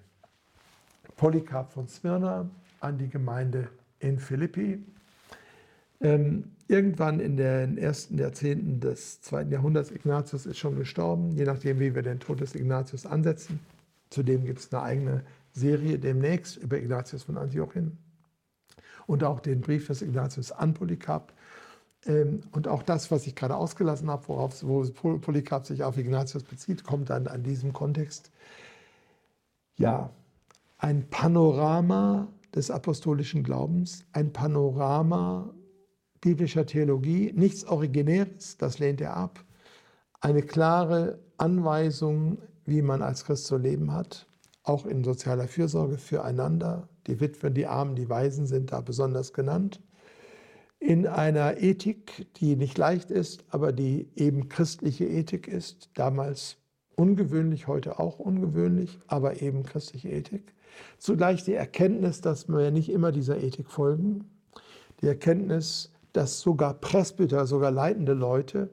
A: Polycarp von Smyrna an die Gemeinde in Philippi. Ähm, irgendwann in den ersten Jahrzehnten des zweiten Jahrhunderts, Ignatius ist schon gestorben, je nachdem, wie wir den Tod des Ignatius ansetzen. Zudem gibt es eine eigene Serie demnächst über Ignatius von Antiochien und auch den Brief des Ignatius an Polycarp und auch das, was ich gerade ausgelassen habe, worauf wo Polycarp sich auf Ignatius bezieht, kommt dann an diesem Kontext. Ja, ein Panorama des apostolischen Glaubens, ein Panorama biblischer Theologie, nichts Originäres, das lehnt er ab, eine klare Anweisung, wie man als Christ zu leben hat, auch in sozialer Fürsorge füreinander. Die Witwen, die Armen, die Waisen sind da besonders genannt in einer Ethik, die nicht leicht ist, aber die eben christliche Ethik ist, damals ungewöhnlich, heute auch ungewöhnlich, aber eben christliche Ethik. Zugleich die Erkenntnis, dass wir nicht immer dieser Ethik folgen, die Erkenntnis, dass sogar Presbyter, sogar leitende Leute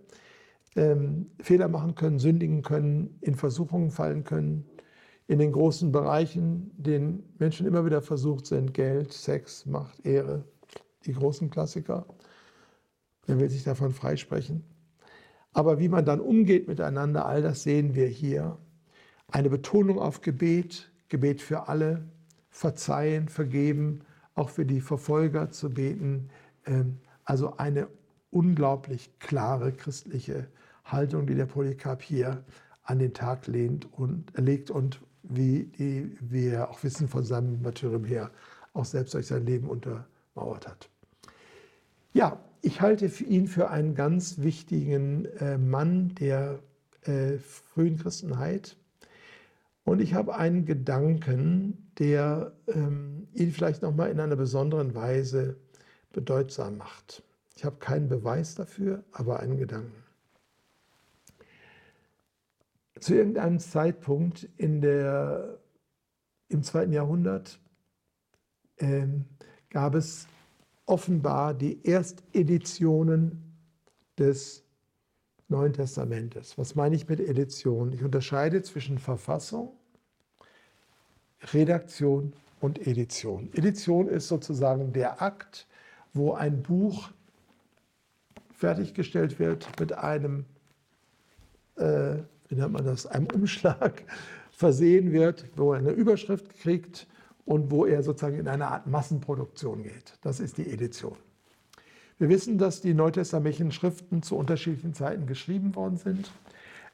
A: ähm, Fehler machen können, sündigen können, in Versuchungen fallen können, in den großen Bereichen, denen Menschen immer wieder versucht sind, Geld, Sex, Macht, Ehre, die großen Klassiker. Wer will sich davon freisprechen? Aber wie man dann umgeht miteinander, all das sehen wir hier. Eine Betonung auf Gebet, Gebet für alle, verzeihen, vergeben, auch für die Verfolger zu beten. Ähm, also eine unglaublich klare christliche Haltung, die der Polycarp hier an den Tag lehnt und, legt und wie die, wir auch wissen von seinem Martyrium her, auch selbst durch sein Leben untermauert hat. Ja, ich halte ihn für einen ganz wichtigen äh, Mann der äh, frühen Christenheit. Und ich habe einen Gedanken, der ähm, ihn vielleicht nochmal in einer besonderen Weise bedeutsam macht. Ich habe keinen Beweis dafür, aber einen Gedanken. Zu irgendeinem Zeitpunkt in der, im zweiten Jahrhundert ähm, gab es offenbar die Ersteditionen des Neuen Testamentes. Was meine ich mit Edition? Ich unterscheide zwischen Verfassung, Redaktion und Edition. Edition ist sozusagen der Akt, wo ein Buch fertiggestellt wird mit einem, äh, wie nennt man das, einem Umschlag versehen wird, wo er eine Überschrift kriegt und wo er sozusagen in eine Art Massenproduktion geht. Das ist die Edition. Wir wissen, dass die neutestamentlichen Schriften zu unterschiedlichen Zeiten geschrieben worden sind,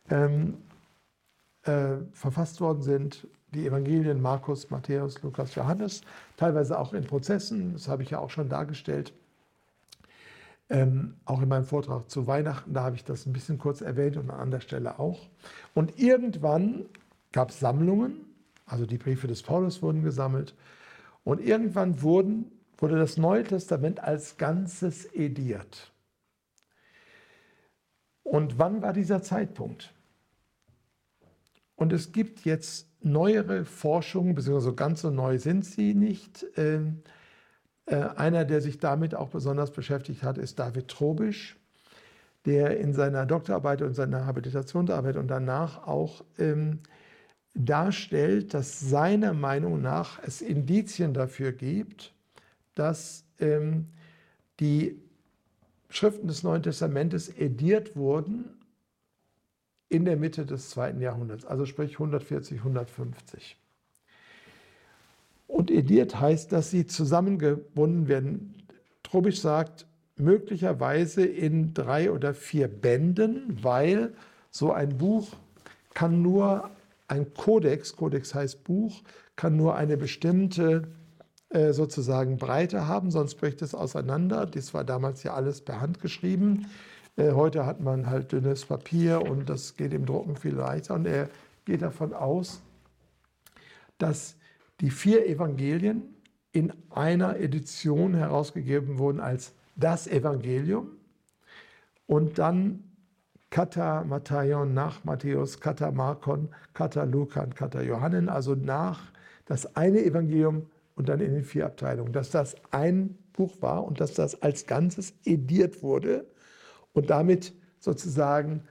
A: ähm, äh, verfasst worden sind. Die Evangelien Markus, Matthäus, Lukas, Johannes, teilweise auch in Prozessen, das habe ich ja auch schon dargestellt. Ähm, auch in meinem Vortrag zu Weihnachten, da habe ich das ein bisschen kurz erwähnt und an anderer Stelle auch. Und irgendwann gab es Sammlungen also die Briefe des Paulus wurden gesammelt. Und irgendwann wurden, wurde das Neue Testament als Ganzes ediert. Und wann war dieser Zeitpunkt? Und es gibt jetzt neuere Forschungen, beziehungsweise ganz so neu sind sie nicht. Ähm, äh, einer, der sich damit auch besonders beschäftigt hat, ist David Trobisch, der in seiner Doktorarbeit und seiner Habilitationsarbeit und danach auch ähm, darstellt, dass seiner Meinung nach es Indizien dafür gibt, dass ähm, die Schriften des Neuen Testamentes ediert wurden in der Mitte des zweiten Jahrhunderts, also sprich 140, 150. Und ediert heißt, dass sie zusammengebunden werden. Trobisch sagt, möglicherweise in drei oder vier Bänden, weil so ein Buch kann nur ein Kodex, Kodex heißt Buch, kann nur eine bestimmte äh, sozusagen Breite haben, sonst bricht es auseinander. Das war damals ja alles per Hand geschrieben. Äh, heute hat man halt dünnes Papier und das geht im Drucken viel leichter. Und er geht davon aus, dass die vier Evangelien in einer Edition herausgegeben wurden als das Evangelium und dann Kata Matthäon nach Matthäus, Kata Markon, Kata Lukan, Kata Johannen, also nach das eine Evangelium und dann in den vier Abteilungen, dass das ein Buch war und dass das als Ganzes ediert wurde und damit sozusagen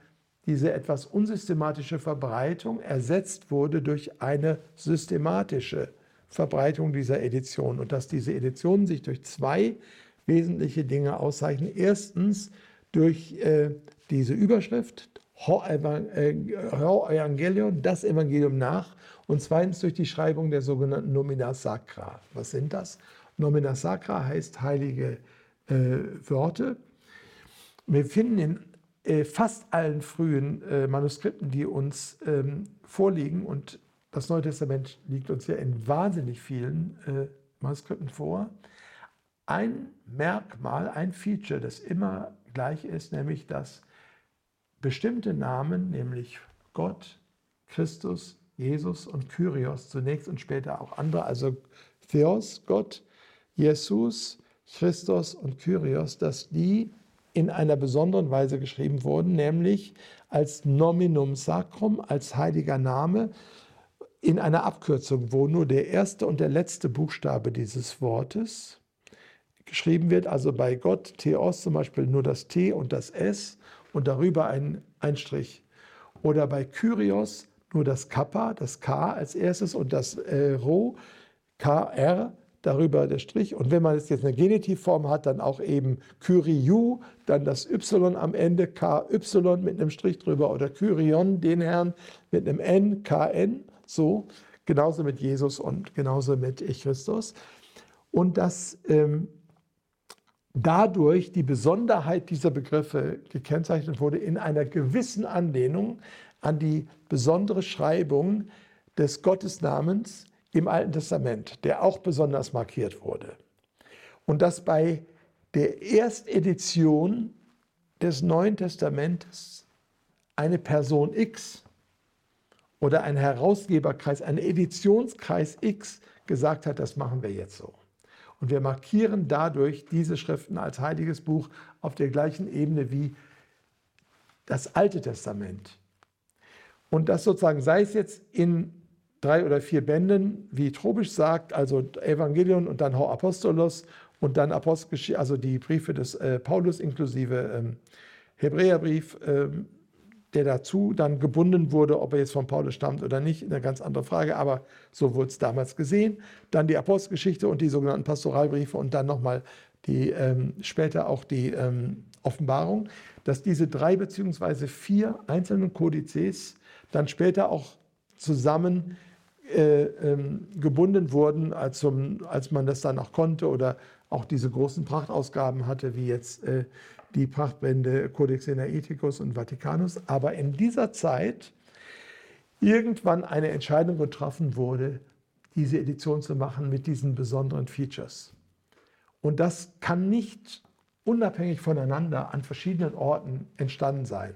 A: diese etwas unsystematische Verbreitung ersetzt wurde durch eine systematische Verbreitung dieser Edition. Und dass diese Editionen sich durch zwei wesentliche Dinge auszeichnen. Erstens durch äh, diese Überschrift, Evangelion, das Evangelium nach, und zweitens durch die Schreibung der sogenannten Nomina Sacra. Was sind das? Nomina Sacra heißt heilige äh, Worte. Wir finden in äh, fast allen frühen äh, Manuskripten, die uns ähm, vorliegen, und das Neue Testament liegt uns ja in wahnsinnig vielen äh, Manuskripten vor, ein Merkmal, ein Feature, das immer gleich ist, nämlich dass bestimmte Namen, nämlich Gott, Christus, Jesus und Kyrios zunächst und später auch andere, also Theos, Gott, Jesus, Christus und Kyrios, dass die in einer besonderen Weise geschrieben wurden, nämlich als Nominum Sacrum, als heiliger Name, in einer Abkürzung, wo nur der erste und der letzte Buchstabe dieses Wortes geschrieben wird, also bei Gott, Theos zum Beispiel nur das T und das S und darüber ein, ein Strich. Oder bei Kyrios nur das Kappa, das K als erstes und das äh, Rho, KR, darüber der Strich. Und wenn man jetzt eine Genitivform hat, dann auch eben Kyriou, dann das Y am Ende, KY mit einem Strich drüber oder Kyrion, den Herrn mit einem N, KN, so. Genauso mit Jesus und genauso mit Christus. Und das ähm, dadurch die Besonderheit dieser Begriffe gekennzeichnet wurde in einer gewissen Anlehnung an die besondere Schreibung des Gottesnamens im Alten Testament, der auch besonders markiert wurde. Und dass bei der Erstedition des Neuen Testamentes eine Person X oder ein Herausgeberkreis, ein Editionskreis X gesagt hat, das machen wir jetzt so. Und wir markieren dadurch diese Schriften als heiliges Buch auf der gleichen Ebene wie das Alte Testament. Und das sozusagen, sei es jetzt in drei oder vier Bänden, wie Trobisch sagt, also Evangelion und dann Ho Apostolos und dann Apostelgeschichte, also die Briefe des äh, Paulus inklusive ähm, Hebräerbrief, ähm, der dazu dann gebunden wurde, ob er jetzt von Paulus stammt oder nicht, eine ganz andere Frage, aber so wurde es damals gesehen. Dann die Apostelgeschichte und die sogenannten Pastoralbriefe und dann nochmal die, ähm, später auch die ähm, Offenbarung, dass diese drei beziehungsweise vier einzelnen Kodizes dann später auch zusammen äh, ähm, gebunden wurden, als, zum, als man das dann auch konnte oder auch diese großen Prachtausgaben hatte, wie jetzt äh, die Prachtbände Codex Energeticus und Vaticanus, aber in dieser Zeit irgendwann eine Entscheidung getroffen wurde, diese Edition zu machen mit diesen besonderen Features. Und das kann nicht unabhängig voneinander an verschiedenen Orten entstanden sein.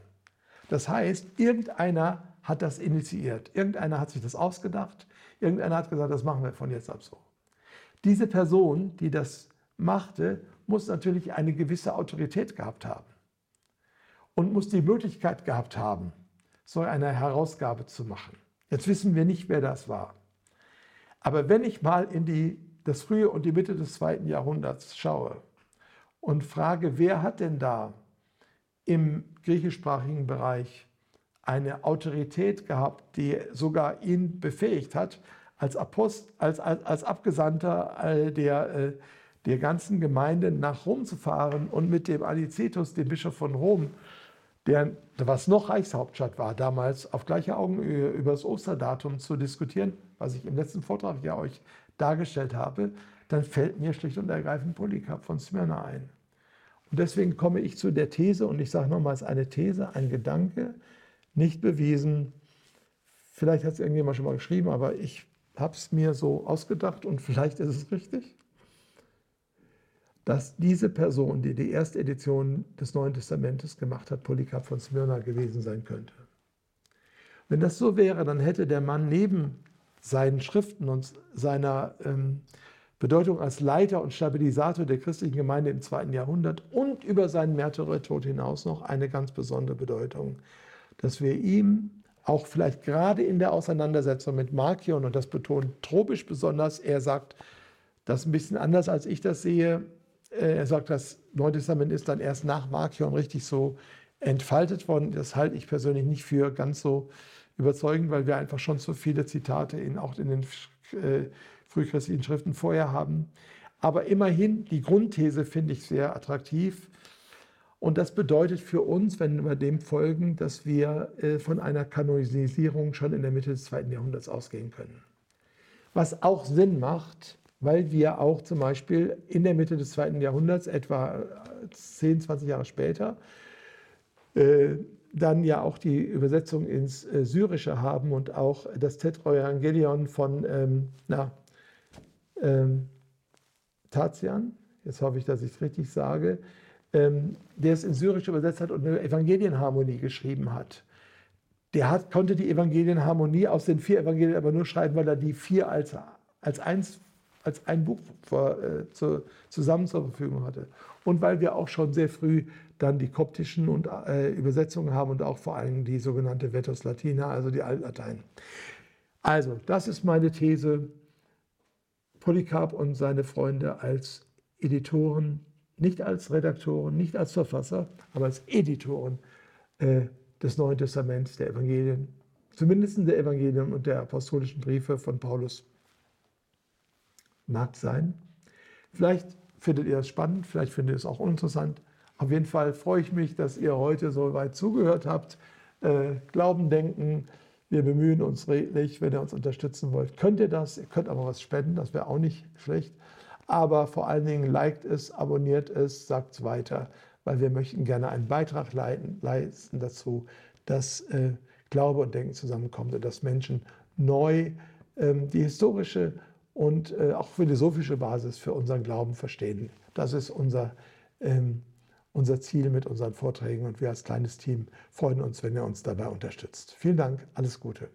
A: Das heißt, irgendeiner hat das initiiert, irgendeiner hat sich das ausgedacht, irgendeiner hat gesagt, das machen wir von jetzt ab so. Diese Person, die das machte, muss natürlich eine gewisse Autorität gehabt haben und muss die Möglichkeit gehabt haben, so eine Herausgabe zu machen. Jetzt wissen wir nicht, wer das war. Aber wenn ich mal in die, das frühe und die Mitte des zweiten Jahrhunderts schaue und frage, wer hat denn da im griechischsprachigen Bereich eine Autorität gehabt, die sogar ihn befähigt hat, als, Apost, als, als, als Abgesandter der, äh, der ganzen Gemeinde nach Rom zu fahren und mit dem Anicetus, dem Bischof von Rom, der, was noch Reichshauptstadt war, damals auf gleicher Augenhöhe über das Osterdatum zu diskutieren, was ich im letzten Vortrag ja euch dargestellt habe, dann fällt mir schlicht und ergreifend Polycarp von Smyrna ein. Und deswegen komme ich zu der These, und ich sage nochmals eine These, ein Gedanke, nicht bewiesen, vielleicht hat es irgendjemand schon mal geschrieben, aber ich habe es mir so ausgedacht und vielleicht ist es richtig, dass diese Person, die die erste Edition des Neuen Testamentes gemacht hat, Polycarp von Smyrna gewesen sein könnte. Wenn das so wäre, dann hätte der Mann neben seinen Schriften und seiner ähm, Bedeutung als Leiter und Stabilisator der christlichen Gemeinde im zweiten Jahrhundert und über seinen Märtyrertod hinaus noch eine ganz besondere Bedeutung, dass wir ihm auch vielleicht gerade in der Auseinandersetzung mit Markion, und das betont Tropisch besonders, er sagt das ein bisschen anders, als ich das sehe, äh, er sagt, das Neue Testament ist dann erst nach Markion richtig so entfaltet worden. Das halte ich persönlich nicht für ganz so überzeugend, weil wir einfach schon so viele Zitate in, auch in den äh, frühchristlichen Schriften vorher haben. Aber immerhin, die Grundthese finde ich sehr attraktiv. Und das bedeutet für uns, wenn wir dem folgen, dass wir äh, von einer Kanonisierung schon in der Mitte des zweiten Jahrhunderts ausgehen können. Was auch Sinn macht, weil wir auch zum Beispiel in der Mitte des zweiten Jahrhunderts, etwa 10, 20 Jahre später, äh, dann ja auch die Übersetzung ins äh, Syrische haben und auch das Tetraevangelion von ähm, na, ähm, Tatian, jetzt hoffe ich, dass ich es richtig sage, ähm, der es in Syrisch übersetzt hat und eine Evangelienharmonie geschrieben hat. Der hat, konnte die Evangelienharmonie aus den vier Evangelien aber nur schreiben, weil er die vier als, als, eins, als ein Buch äh, zu, zusammen zur Verfügung hatte. Und weil wir auch schon sehr früh dann die koptischen und, äh, Übersetzungen haben und auch vor allem die sogenannte Vetus Latina, also die Altlatein. Also, das ist meine These. Polycarp und seine Freunde als Editoren, nicht als Redaktoren, nicht als Verfasser, aber als Editoren äh, des Neuen Testaments, der Evangelien, zumindest der Evangelien und der apostolischen Briefe von Paulus. Mag sein. Vielleicht findet ihr es spannend, vielleicht findet ihr es auch uninteressant. Auf jeden Fall freue ich mich, dass ihr heute so weit zugehört habt. Äh, Glauben, denken, wir bemühen uns redlich. Wenn ihr uns unterstützen wollt, könnt ihr das. Ihr könnt aber was spenden, das wäre auch nicht schlecht. Aber vor allen Dingen liked es, abonniert es, sagt es weiter, weil wir möchten gerne einen Beitrag leiten, leisten dazu, dass äh, Glaube und Denken zusammenkommt und dass Menschen neu ähm, die historische und äh, auch philosophische Basis für unseren Glauben verstehen. Das ist unser ähm, unser Ziel mit unseren Vorträgen und wir als kleines Team freuen uns, wenn ihr uns dabei unterstützt. Vielen Dank, alles Gute.